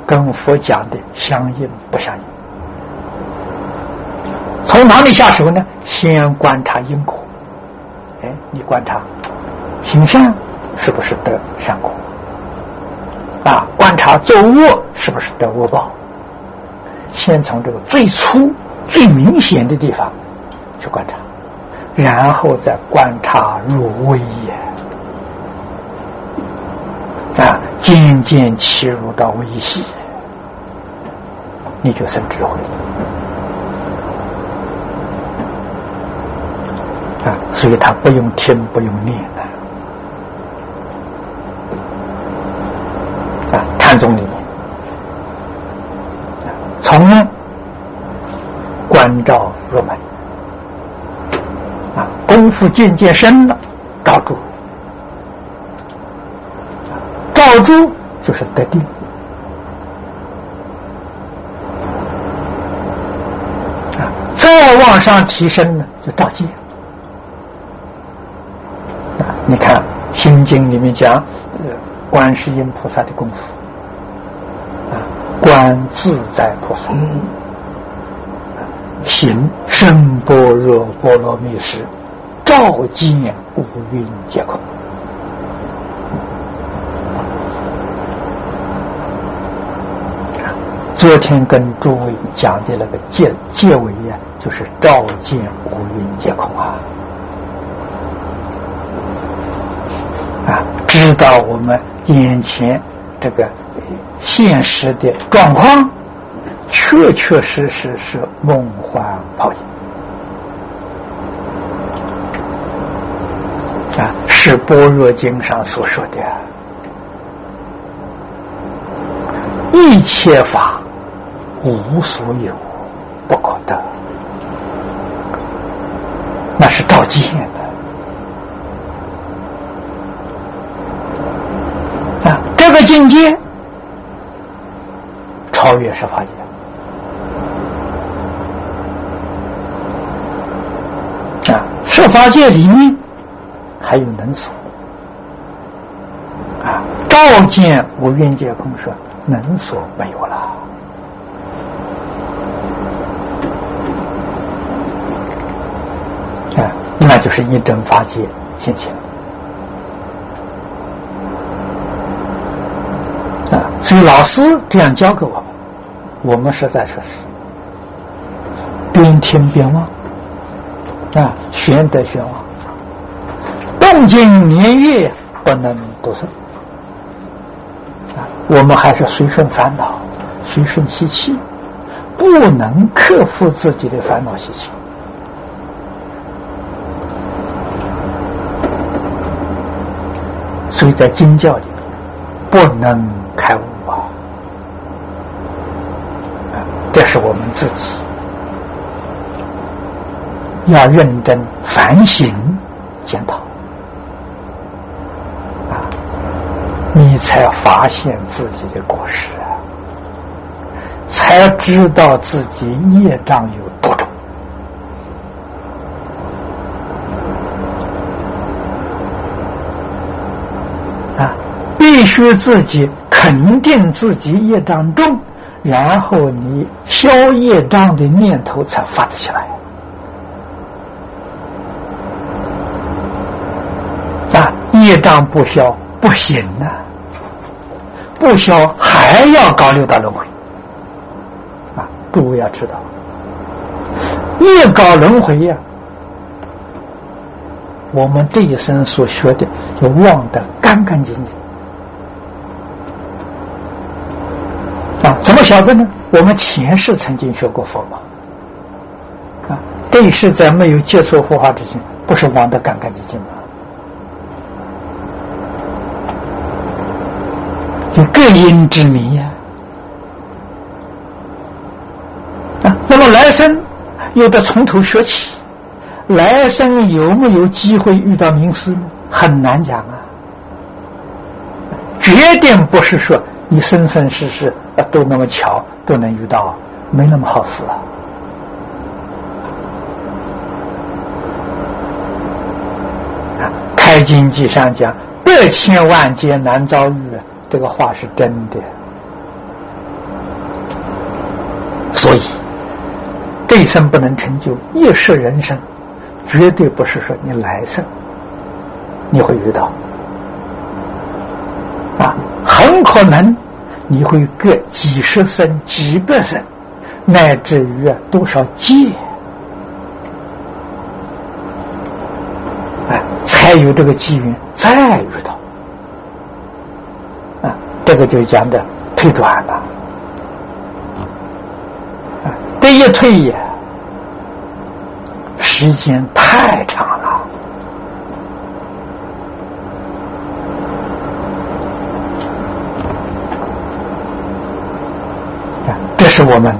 跟佛讲的相应不相应？从哪里下手呢？先观察因果，哎，你观察形象是不是得善果？啊，观察作恶是不是得恶报？先从这个最粗、最明显的地方去观察，然后再观察入微也。啊，渐渐切入到微细，你就生智慧啊，所以他不用听，不用念的。禅宗里面，从关照入门，啊，功夫渐渐深了，照住，照住就是得定，啊，再往上提升呢，就照见。啊，你看《心经》里面讲，呃，观世音菩萨的功夫。观自在菩萨，行深般若波罗蜜时，照见五蕴皆空。昨天跟诸位讲的那个结结尾呀，就是照见五蕴皆空啊啊。知道我们眼前这个现实的状况，确确实实是梦幻泡影。啊，是般若经上所说的，一切法无所有，不可得，那是照见的。啊。这个境界超越十法界啊！十法界里面还有能所啊！照见无边界空说能所没有了啊！那就是一真法界现前。所以老师这样教给我们，我们实在说是边听边忘，玄德玄王，动静年月不能得胜啊。我们还是随顺烦恼，随顺习气，不能克服自己的烦恼习气。所以在经教里不能开悟啊。这是我们自己要认真反省检讨啊，你才发现自己的过失啊，才知道自己业障有多重啊，必须自己肯定自己业障重。然后你消业障的念头才发得起来啊！业障不消不行啊，不消还要搞六道轮回啊！诸位要知道，越搞轮回呀，我们这一生所学的就忘得干干净净啊。怎么晓得呢？我们前世曾经学过佛吗？啊，这一世在没有接触佛法之前，不是忘得干干净净吗？就各因之谜呀！啊，那么来生又得从头学起，来生有没有机会遇到名师呢？很难讲啊，决定不是说你生生世世啊。都那么巧，都能遇到，没那么好事啊！开经记上讲，百千万劫难遭遇，这个话是真的。所以，这一生不能成就，一世人生，绝对不是说你来生你会遇到啊，很可能。你会隔几十生、几百生，乃至于多少劫，哎，才有这个机缘再遇到，啊，这个就讲的推转了，这一退呀，时间太长了。这是我们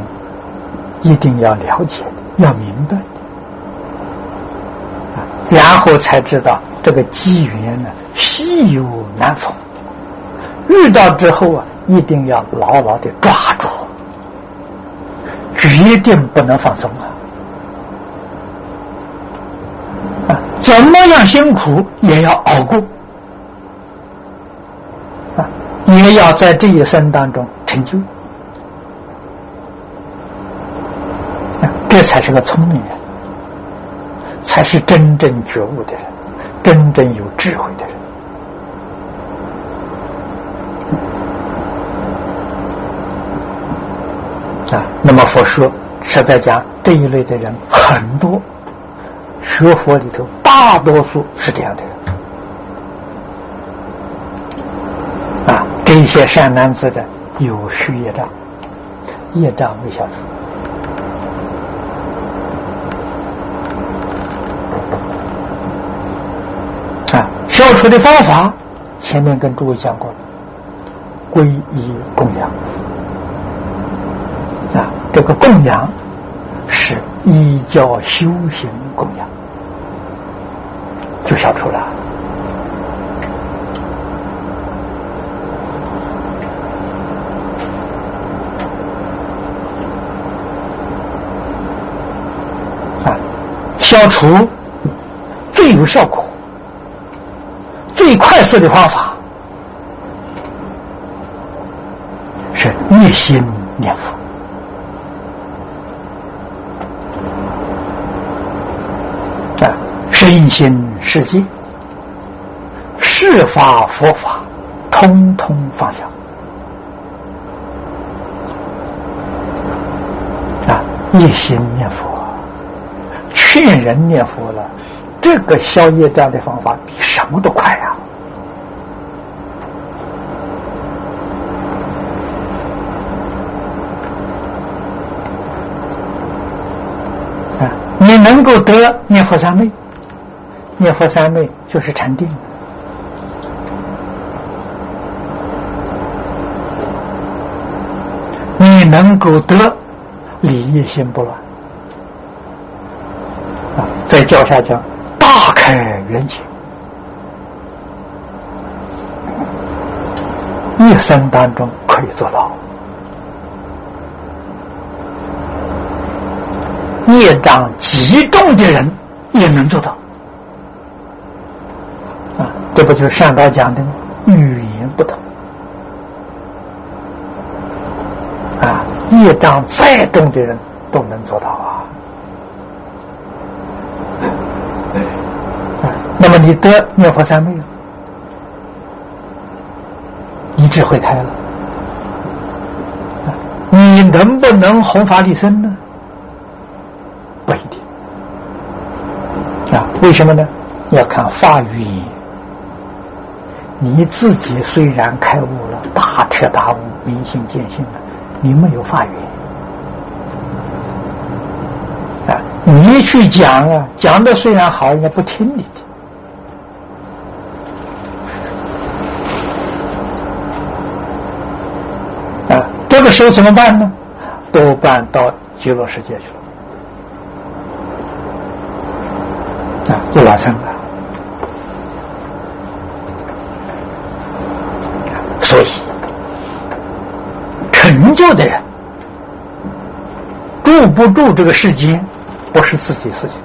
一定要了解的，要明白的，然后才知道这个机缘呢稀有难逢，遇到之后啊，一定要牢牢的抓住，决定不能放松啊！啊，怎么样辛苦也要熬过啊，也要在这一生当中成就。这才是个聪明人，才是真正觉悟的人，真正有智慧的人那么佛说实在讲，这一类的人很多，学佛里头大多数是这样的人啊这些善男子的有虚业障，业障未消除。啊，消除的方法，前面跟诸位讲过了，皈依供养。这个供养是依教修行供养，就消除了。消除最有效果。最快速的方法是一心念佛身心世界、事法佛法，通通放下啊！一心念佛，劝人念佛了。这个消业障的方法比什么都快呀！啊，你能够得念佛三昧，念佛三昧就是禅定。你能够得理业心不乱，啊，在教下讲。大开圆解，一生当中可以做到。业障极重的人也能做到。不就是上导讲的吗？语言不同。啊，业障再重的人都能做到啊。那么你得念佛三昧了，你智慧开了，你能不能弘法利生呢？不一定啊？为什么呢？要看法缘。你自己虽然开悟了，大彻大悟、明心见性了，你没有法缘啊！你去讲啊，讲的虽然好，人家不听你的啊。这个时候怎么办呢？多半到极乐世界去了，啊，就完成了。所以，住的人住不住这个世间，不是自己事情，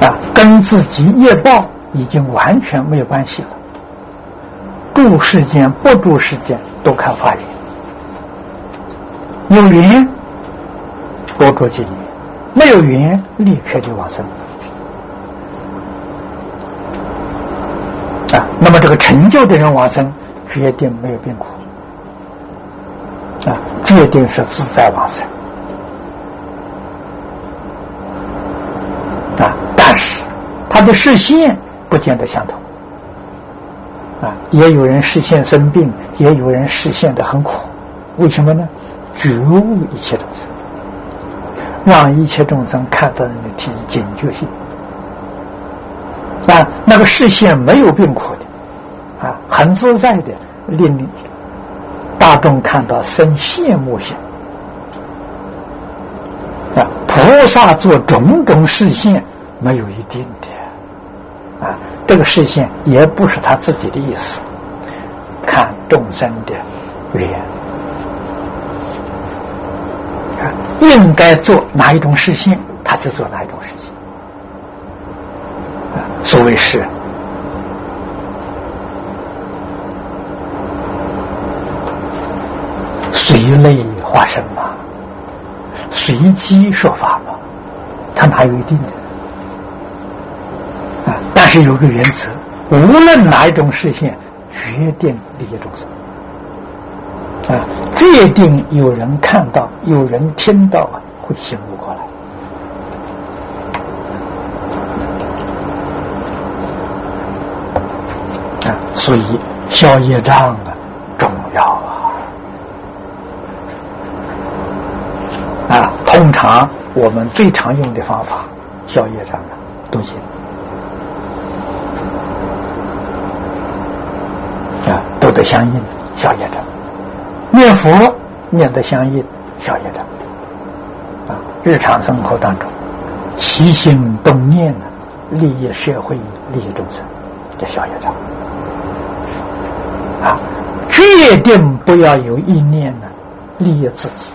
啊，跟自己业报已经完全没有关系了。住世间不住世间都看法缘，有缘多住几年，没有缘立刻就往生啊。那么这个成就的人往生，决定没有病苦，决定是自在往生啊。但是他的视线不见得相同。啊，也有人视线生病，也有人视线的很苦，为什么呢？觉悟一切众生，让一切众生看到你的提警觉性。啊，那个视线没有病苦的，啊，很自在的，令众看到生羡慕心。啊，菩萨做种种视线，没有一定的，啊。这个视线也不是他自己的意思，看众生的缘啊，应该做哪一种视线，他就做哪一种事情啊。所谓是随类化身嘛，随机说法嘛，他哪有一定的？啊但是有个原则，无论哪一种视线，决定利益众生啊，决定有人看到，有人听到啊，会醒悟过来。啊，所以消业障啊重要啊！常我们最常用的方法消业障啊，读经啊，都得相应消业障，念佛念得相应消业障啊，日常生活当中起心动念呢，利益社会，利益众生，叫消业障。啊，决定不要有意念呢，利益自己。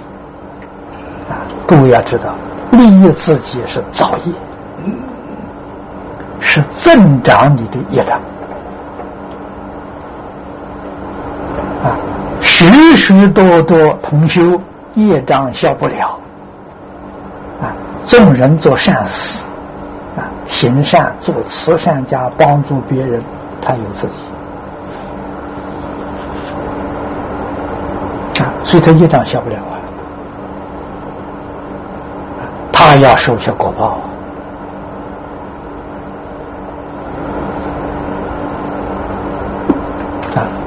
各位要知道，利益自己是造业，是增长你的业障。啊，许许多多同修业障消不了。啊，众人做善事，啊，行善做慈善家，帮助别人，他有自己啊。所以他业障消不了啊，他要受些果报啊。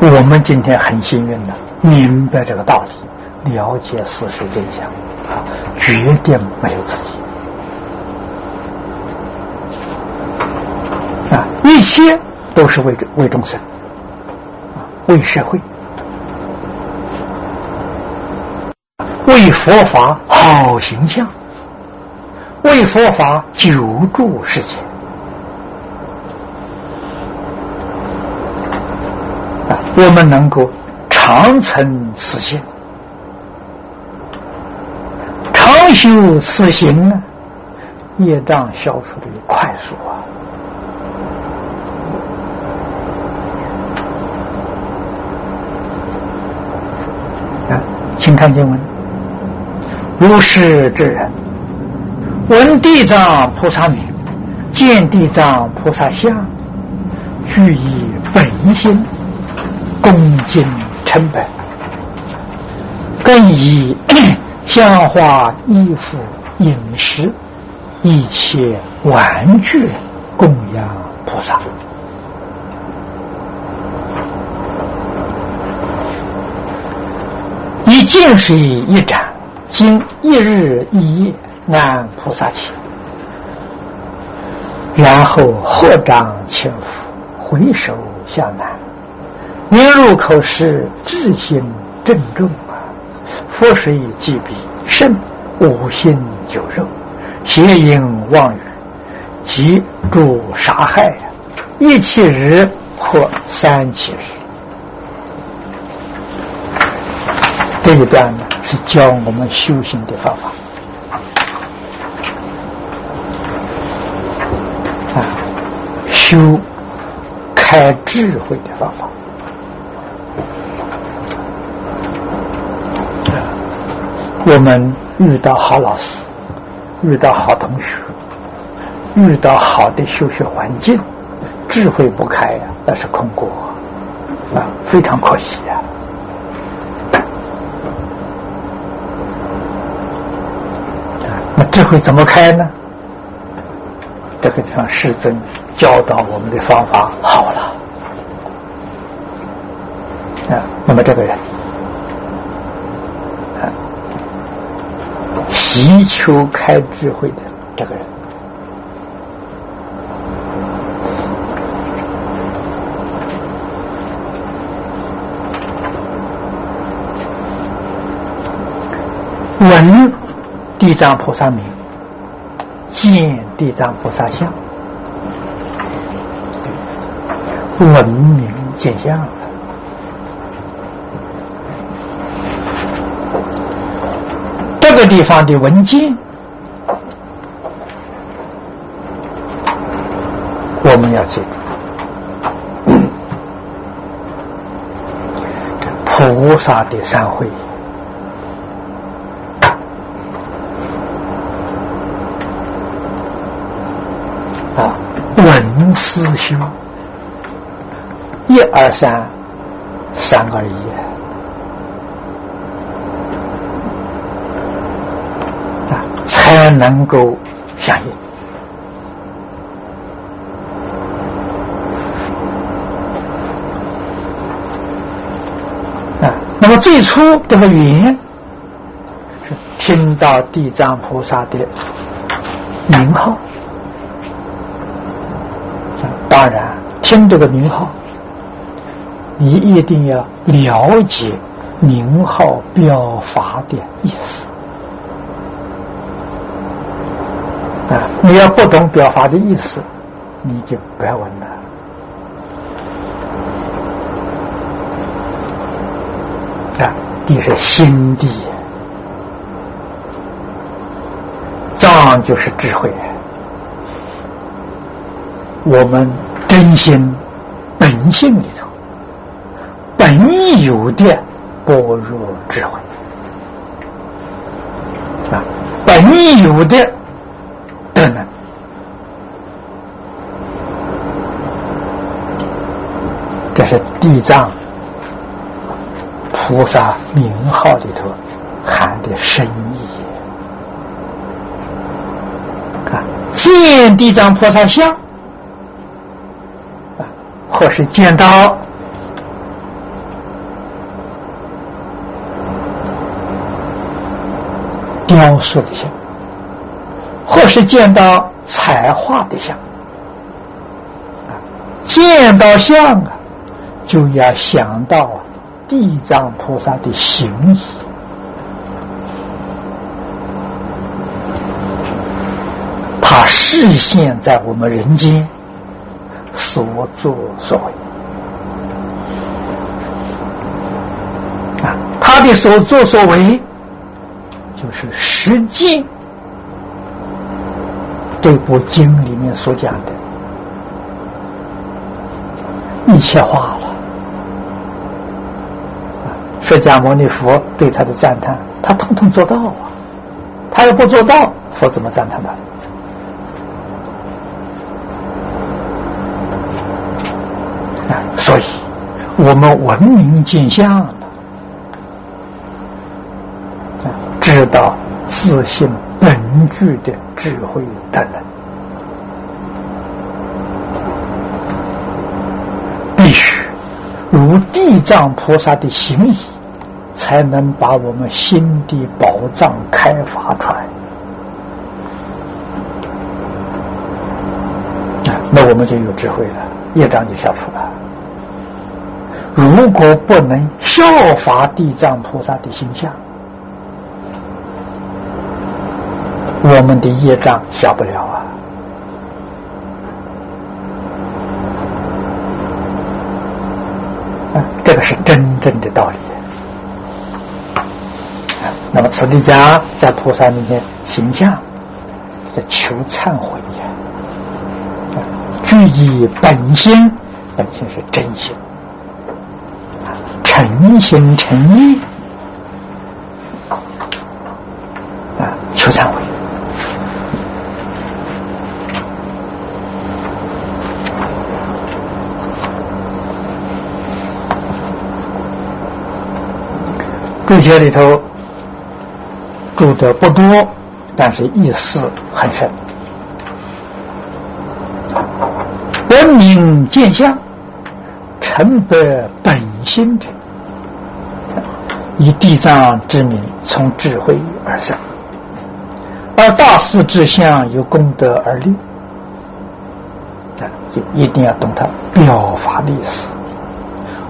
我们今天很幸运的明白这个道理，了解事实真相啊，决定没有自己啊，一切都是为为众生啊，为社会。为佛法好形象，为佛法久住世间啊！我们能够长存此心，长修此行呢，业障消除的快速啊！请看经文。如是之人，闻地藏菩萨名，见地藏菩萨相，具以本心恭敬称拜，更以香花衣服饮食一切玩具供养菩萨，以净水一盏。经一日一夜安菩萨起，然后合掌轻抚，回首向南，念入口时，至心郑重啊！佛水即彼甚五心九肉，邪淫妄语，即诸杀害，一七日或三七日。这一段呢？是教我们修行的方法修开智慧的方法我们遇到好老师，遇到好同学，遇到好的修学环境，智慧不开呀，那是空过啊，非常可惜呀。那智慧怎么开呢？这个地方世尊教导我们的方法好了啊。那么这个人啊，祈求开智慧的这个人，闻。地藏菩萨名，见地藏菩萨相，闻名见相这个地方的文件，我们要记住，菩萨的三会。啊。文思修，一二三，三二一。才能够相应。啊，那么最初这个语是听到地藏菩萨的名号，当然听这个名号你一定要了解名号表法的意思啊！你要不懂表法的意思，你就不要问了。啊，地是心地，藏就是智慧。我们真心本性里有的般若智慧啊，本有的德能，这是地藏。菩萨名号里头含的深意啊，见地藏菩萨像啊，或是见到雕塑的像，或是见到彩画的像啊，见到像啊，就要想到。地藏菩萨的行仪，他视现在我们人间所作所为啊，他的所作所为就是实践这部经里面所讲的一切话了。释迦牟尼佛对他的赞叹，他统统做到啊！他要不做到，佛怎么赞叹他？啊！所以，我们闻名见相的，知道自信本具的智慧等等，必须如地藏菩萨的行仪。才能把我们心的宝藏开发出来，那我们就有智慧了，业障就消除了。如果不能效法地藏菩萨的形象，我们的业障消不了啊！这个是真正的道理。那么，此地家在菩萨面前形象，在求忏悔呀，具以本心，本心是真心，诚心诚意啊，求忏悔。注解里头。住的不多，但是意思很深。文明见相，诚得本心者，以地藏之名，从智慧而生；而大士之相，由功德而立。啊，就一定要懂它表法的意思。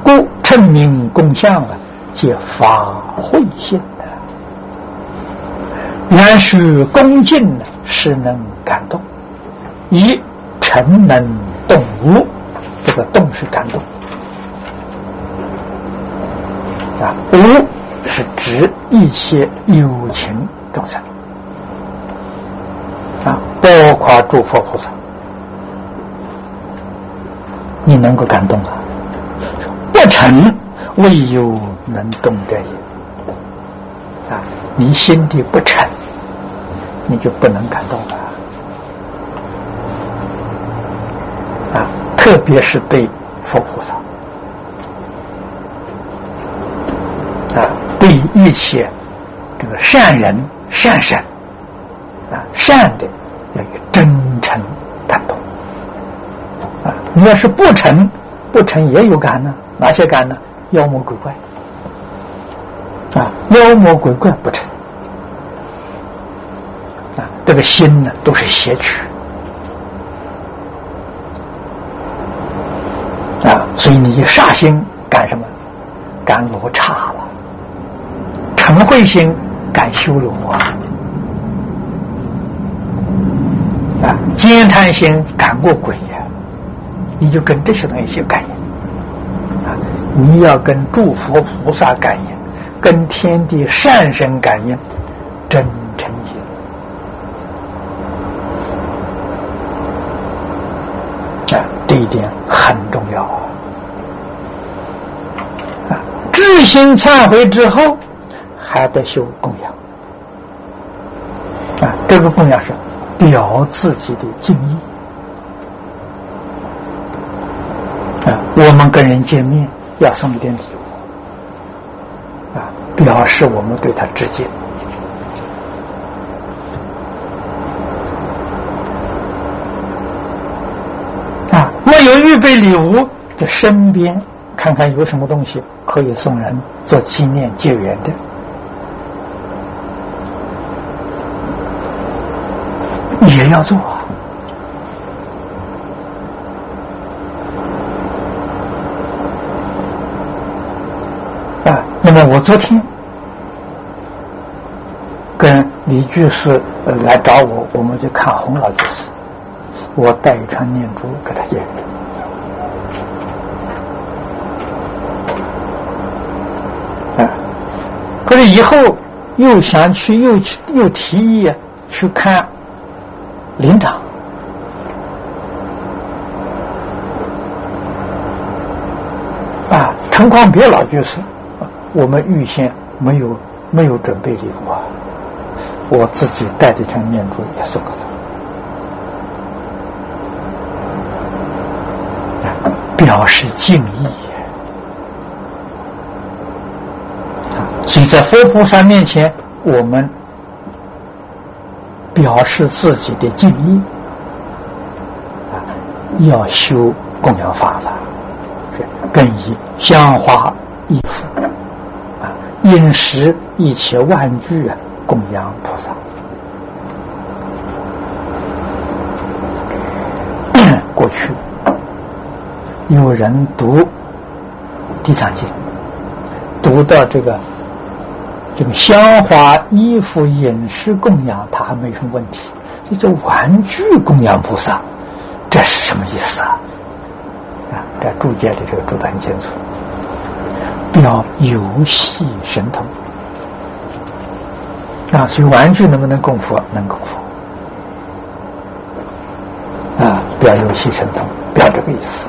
故称名共相啊，皆法会性。原是恭敬的，是能感动；一诚能动物，这个动是感动啊。无是指一切有情众生啊，包括诸佛菩萨，你能够感动啊？不成，唯有能动者也啊。你心地不诚，你就不能感动了啊！特别是对佛菩萨啊，对一切这个善人、善神啊，善的要有真诚感动啊！你要是不诚，不诚也有感呢？哪些感呢？妖魔鬼怪啊，妖魔鬼怪不成。啊，这个心呢，都是邪曲。啊，所以你煞心干什么？干罗刹了。嗔恚心干修罗啊。啊，奸贪心干过鬼呀。你就跟这些东西去感应啊！你要跟诸佛菩萨感应，跟天地善神感应，真诚心啊，这一点很重要啊！啊，知心忏悔之后，还得修供养啊！这个供养是表自己的敬意啊。我们跟人见面要送一点礼物，表示我们对他致敬。啊，没有预备礼物的身边，看看有什么东西可以送人做纪念结缘的，也要做。啊么我昨天跟李居士来找我，我们去看洪老居士，我带一串念珠给他见。啊，可是以后又想去，又去又提议去看林长啊，陈光别老居士。我们预先没有没有准备礼物啊，我自己带这串念珠也送给他，表示敬意。所以在佛菩萨面前，我们表示自己的敬意啊，要修供养法了，更以香花衣服。饮食一切万具啊，供养菩萨。过去有人读《地藏经》，读到这个这个香花、衣服、饮食供养，他还没什么问题。这叫玩具供养菩萨，这是什么意思啊？啊，这注解的这个注得很清楚。要游戏神通啊！所以玩具能不能供佛？能供佛啊！不要游戏神通，不要这个意思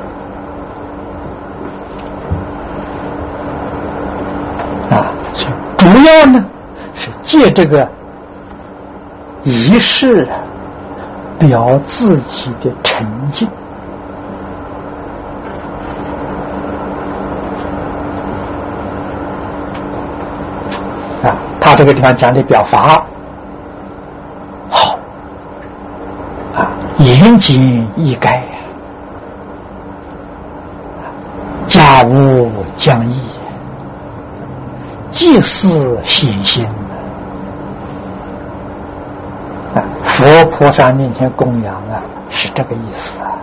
啊！主要呢是借这个仪式表自己的沉静。他这个地方讲的表法好啊，严谨易改，家务讲义，祭祀显心啊，佛菩萨面前供养啊，是这个意思啊，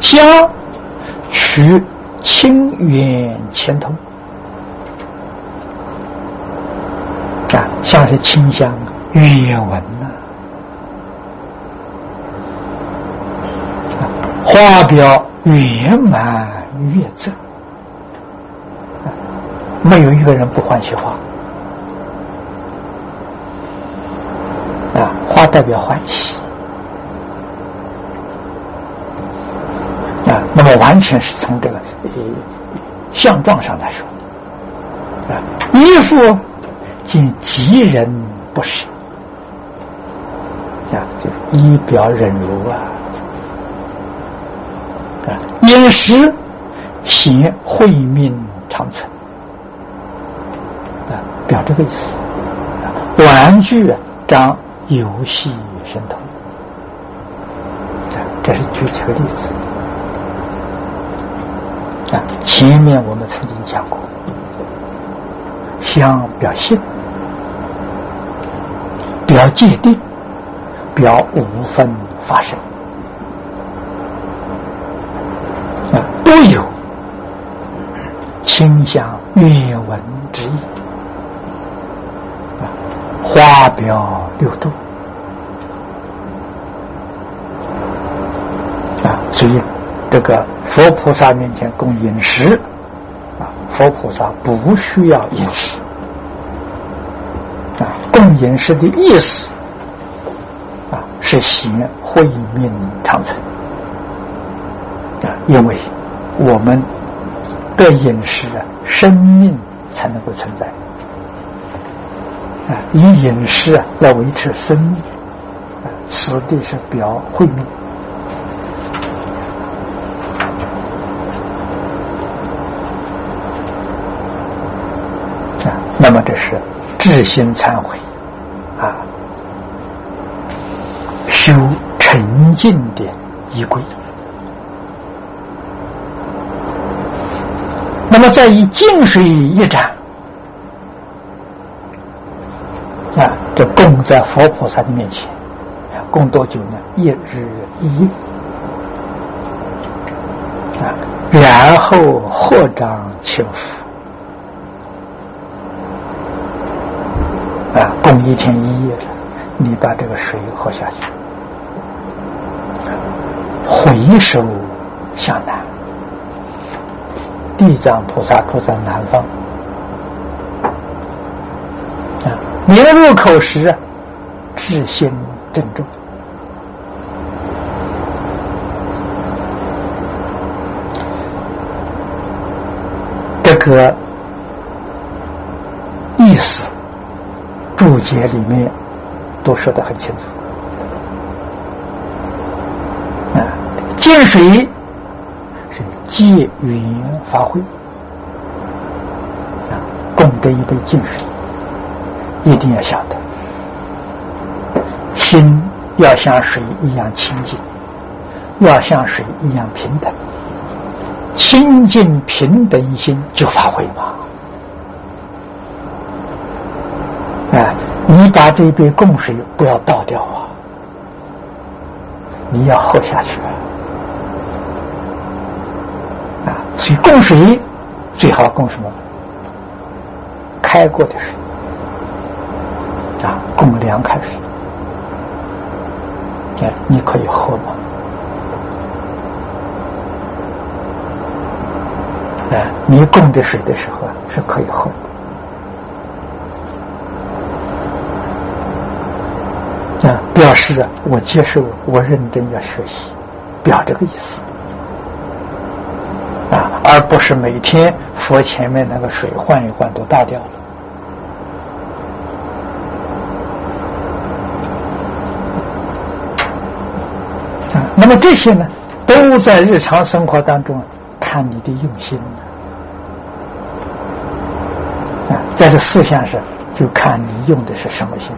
香取清远前通。像是清香啊、悦闻呐，花表圆满悦正，没有一个人不欢喜花啊，花代表欢喜。啊，那么完全是从这个呃相状上来说。啊，衣服。见吉人不舍啊，就是一表忍辱啊啊，饮食行惠命长存啊，表这个意思。玩具啊，张游戏神通啊，这是举几个例子啊。前面我们曾经讲过。相表现，表界定，表五分发生，啊，都有清香韵文之意，啊，花表六度，啊，所以这个佛菩萨面前供饮食啊。佛菩萨不需要饮食。啊，供饮食的意思啊是行慧命长存。啊，因为我们的饮食啊，生命才能够存在。啊，以饮食啊来维持生命啊，此地是表慧命。那么这是智心忏悔啊，修沉静的衣柜。那么再以净水一盏啊，这供在佛菩萨的面前，供多久呢？一日一夜啊，然后合掌请福。啊，供一天一夜，你把这个水喝下去，回首向南，地藏菩萨住在南方。啊，你入口时，至心郑重，这个意思。注解里面都说得很清楚净水是借云发挥啊，供得一杯净水，一定要晓得，心要像水一样清净，要像水一样平等，清净平等心就发挥嘛。啊！你把这一杯供水不要倒掉啊！你要喝下去啊！所以供水最好供什么？开过的水啊，供凉开水。哎，你可以喝吗？哎，你供的水的时候啊，是可以喝的。啊，表示啊，我接受，我认真要学习，表这个意思，而不是每天佛前面那个水换一换都倒掉了啊。那么这些呢，都在日常生活当中看你的用心啊，在这四项上就看你用的是什么心。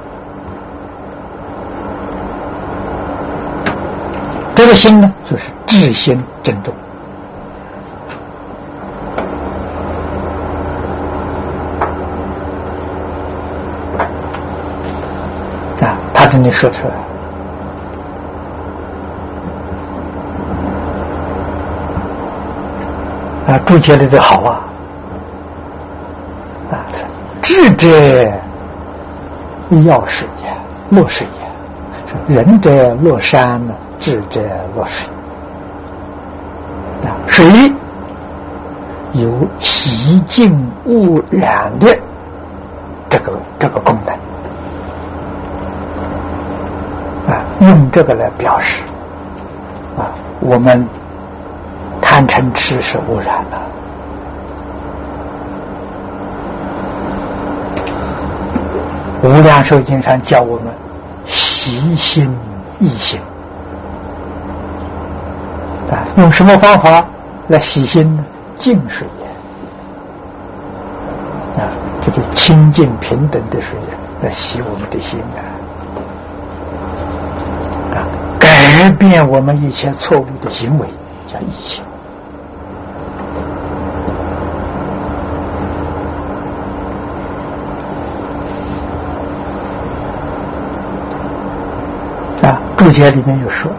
这个心呢，就是至心珍重啊！说出来啊，注解的这好啊啊！智者要水也，落水也；仁者落山呢。智者落水啊，水有洗净污染的这个这个功能啊，用这个来表示啊，我们贪嗔痴是污染的。无量寿经上教我们习心意心。用什么方法来洗心呢？净水，啊，这就清净平等的水，来洗我们的心，啊，改变我们以前错误的行为叫意向注解里面有说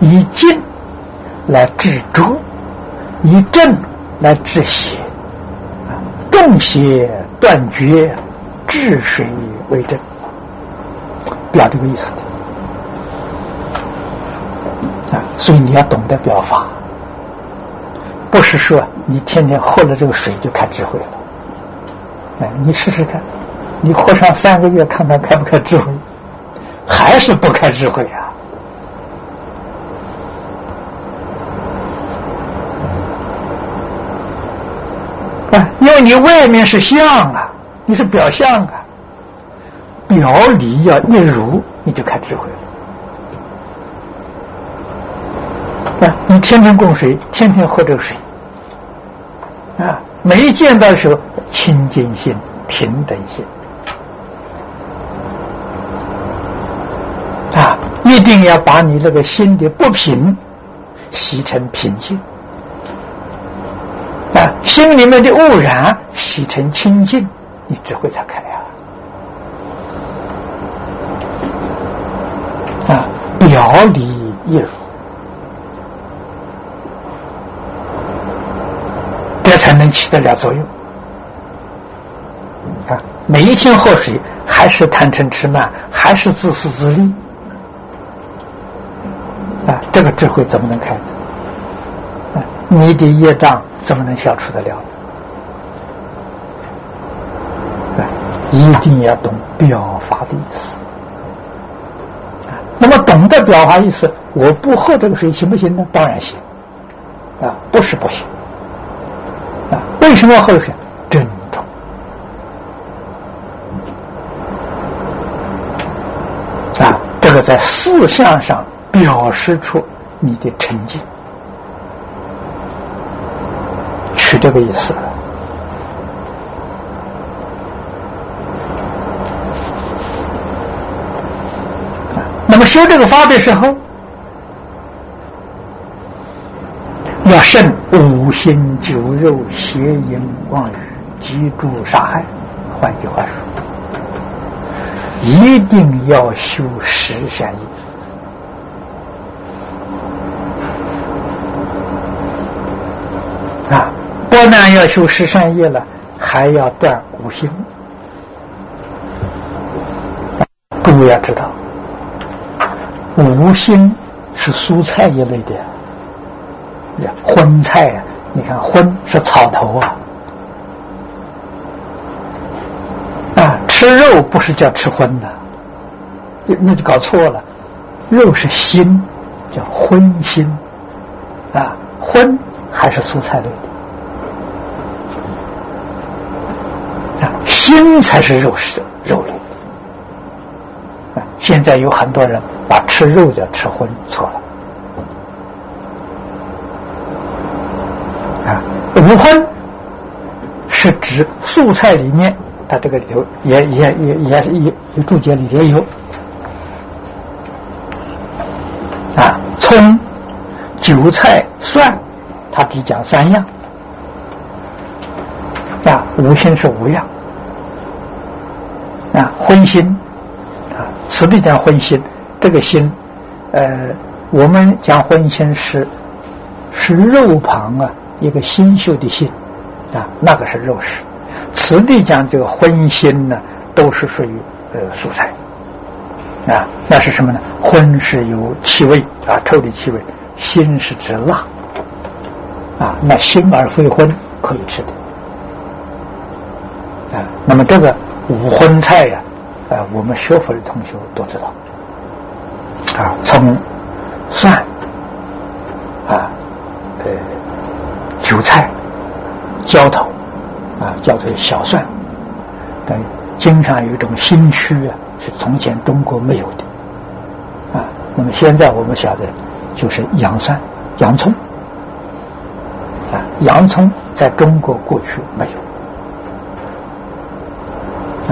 以静来治中以正来治邪啊重邪断绝治水为正表这个意思。所以你要懂得表法，不是说你天天喝了这个水就开智慧了，哎，你试试看，你喝上三个月，看看开不开智慧。还是不开智慧啊！啊，因为你外面是相啊，你是表象啊，表里要一如，你就开智慧了。啊，你天天供水，天天喝这个水，啊，没见到的时候，清净心、平等心。啊一定要把你那个心的不平洗成平静啊，心里面的污染洗成清净，你智慧才开啊！啊，表里一如，这才能起得了作用。啊，每一天喝水，还是贪嗔痴慢，还是自私自利。啊，这个智慧怎么能开呢？啊，你的业障怎么能消除得了？啊，一定要懂表法的意思。啊，那么懂得表法意思，我不喝这个水行不行呢？当然行。啊，不是不行。啊，为什么要喝水？珍重。啊，这个在思想上。表示出你的成绩，取这个意思。那么修这个法的时候，要慎五心酒肉邪淫妄语积住杀害。换句话说，一定要修十善业。啊，不但要修十善业了，还要断五心。各位要知道，五心是蔬菜一类的，荤菜啊，你看荤是草头啊，啊，吃肉不是叫吃荤的，那就搞错了，肉是心，叫荤心，啊，荤。还是蔬菜类的，啊，心才是肉食肉类。啊，现在有很多人把吃肉叫吃荤，错了。荤是指素菜里面，它这个里头也也也也是也注解里也有，啊，葱、韭菜、蒜。他只讲三样，啊，五心是五样，啊，荤心，啊，此地讲荤心，这个心，呃，我们讲荤心是是肉旁啊一个新秀的心，啊，那个是肉食，此地讲这个荤心呢，都是属于呃蔬菜，啊，那是什么呢？荤是有气味啊，臭的气味，心是指辣。啊，那心而非荤可以吃的啊。那么这个五荤菜呀，啊，我们学佛的同学都知道啊，从、蒜啊，呃，韭菜、浇头啊，叫做小蒜，等经常有一种新区啊，是从前中国没有的啊。那么现在我们晓得就是洋蒜、洋葱。啊，洋葱在中国过去没有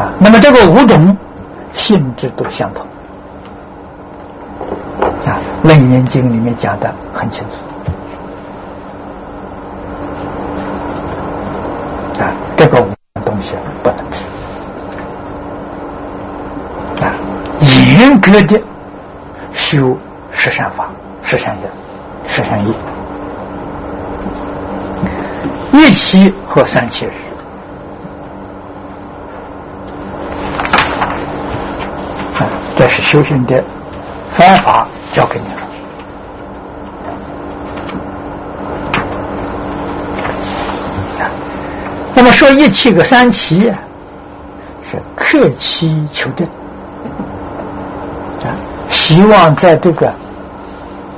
啊。那么这个五种性质都相同啊，《楞严经》里面讲的很清楚啊，这个五东西不能吃啊。严格的修十善法、十善业、十善业。一期和三期日，啊，这是修行的方法，教给你了。那么说一期个三七，是克期求证，希望在这个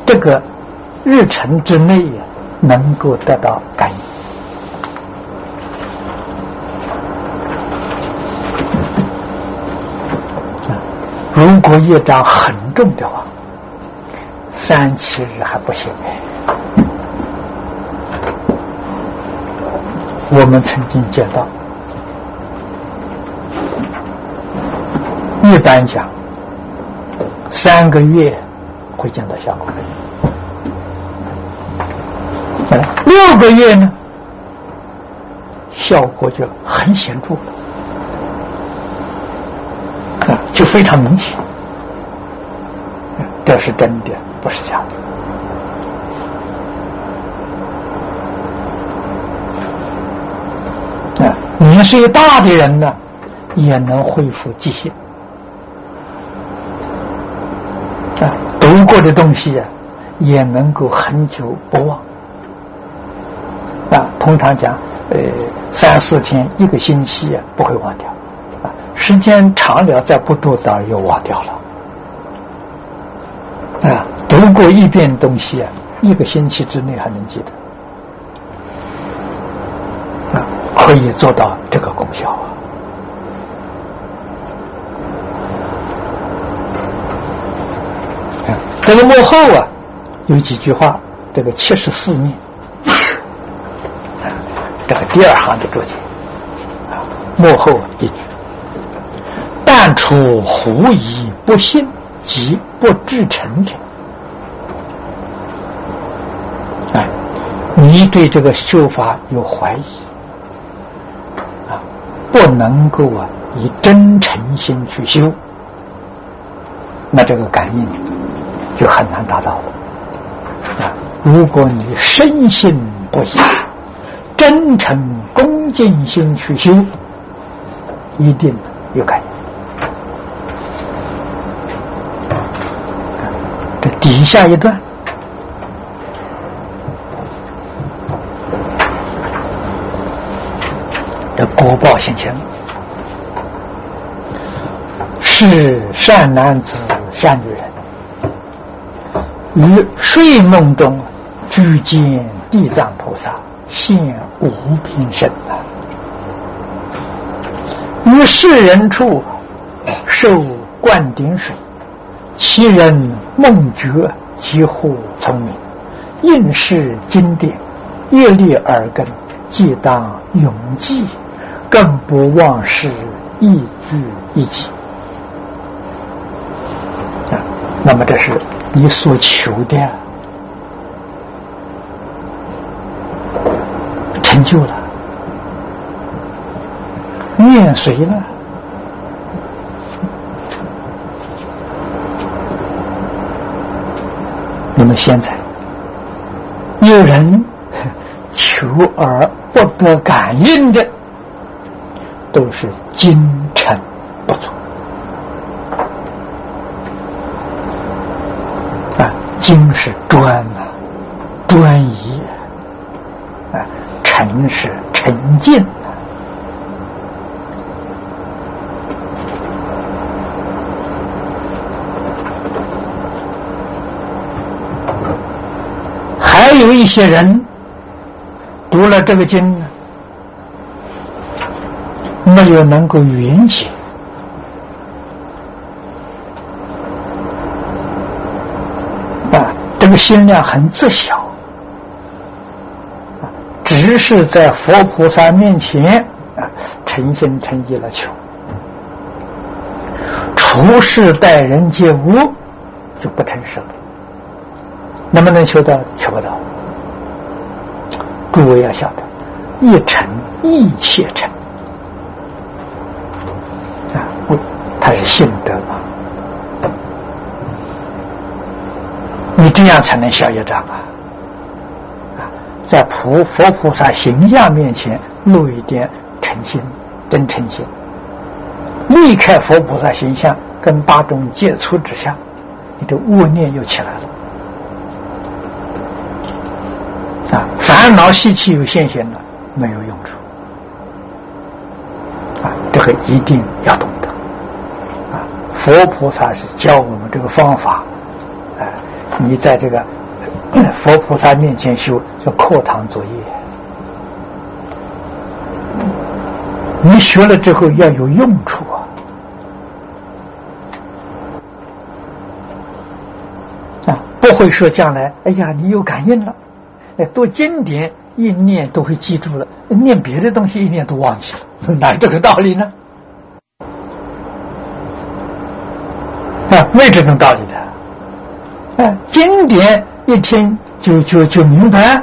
这个日程之内能够得到感应。如果业障很重的话，三七日还不行。我们曾经见到，一般讲三个月会见到效果，六个月呢，效果就很显著了。就非常明显，这是真的，不是假的。啊，年岁大的人呢，也能恢复记性。啊，读过的东西啊，也能够很久不忘。啊，通常讲，呃，三四天、一个星期啊，不会忘掉。啊时间长了，再不读，当然又忘掉了。啊，读过一遍东西啊，一个星期之内还能记得，啊，可以做到这个功效啊。这个幕后啊，有几句话，这个七十四面，这个第二行的注解，啊，幕后一句。但出狐疑不信即不至诚者，哎，你对这个修法有怀疑啊，不能够啊以真诚心去修，那这个感应就很难达到了啊。如果你深信不疑、真诚恭敬心去修，一定有感应。底下一段，的国报心情，是善男子、善女人，于睡梦中具见地藏菩萨现无边身啊，于世人处受灌顶水。其人梦觉几乎聪明，应是经典，阅历耳根，既当永记，更不忘失一句一记。啊，那么这是你所求的成就了，念谁了？那么现在，有人求而不得感应的，都是精诚不足精是专啊，专一啊，诚是沉静。有一些人读了这个经呢，没有能够圆解这个心量很自小，只是在佛菩萨面前啊诚心诚意了求，处事待人接物就不诚实了。能不能求到？求不到。诸位要晓得，一诚一切诚啊，他是信的德嘛。这样才能消业障啊！啊，在菩佛菩萨形象面前露一点诚心、真诚心，离开佛菩萨形象跟大众接触之下，你的恶念又起来了啊！烦恼习气又现现了，没有用处啊！这个一定要懂得啊！佛菩萨是教我们这个方法。你在这个 佛菩萨面前修，叫课堂作业。你学了之后要有用处啊！啊，不会说将来，哎呀，你有感应了，哎，读经典一念都会记住了，念别的东西一念都忘记了，哪有这个道理呢？啊，没这种道理的。经典一听就就就明白，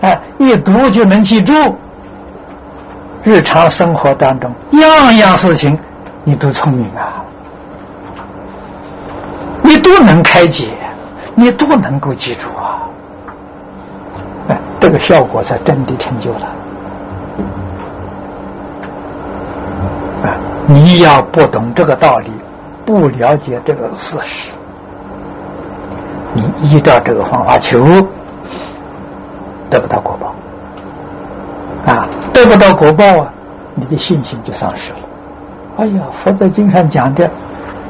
哎，一读就能记住。日常生活当中，样样事情你都聪明啊，你都能开解，你都能够记住啊。哎，这个效果才真的成就了。啊，你要不懂这个道理，不了解这个事实。你依照这个方法求，得不到果报啊！得不到果报啊，你的信心就丧失了。哎呀，佛在经上讲的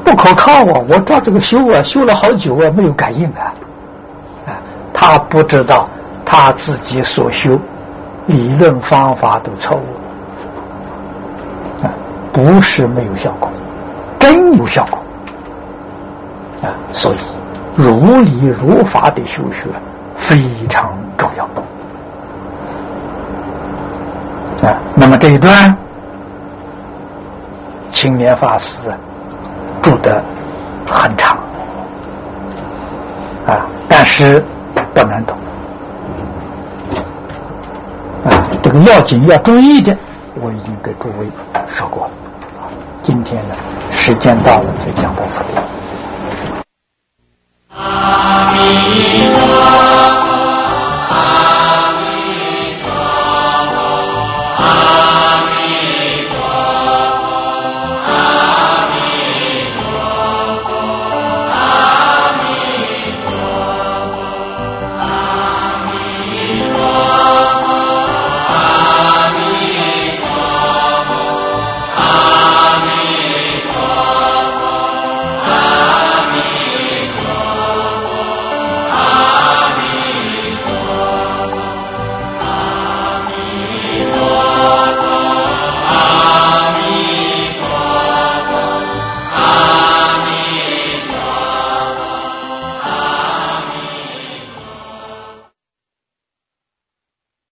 不可靠啊！我照这个修啊，修了好久啊，没有感应啊！啊，他不知道他自己所修理论方法都错误啊，不是没有效果，真有效果啊！所以。如理如法的修学非常重要啊！那么这一段，青年法师住得很长啊，但是不难懂啊。这个要紧要注意的，我已经给诸位说过了。今天呢，时间到了，就讲到这里。阿弥陀。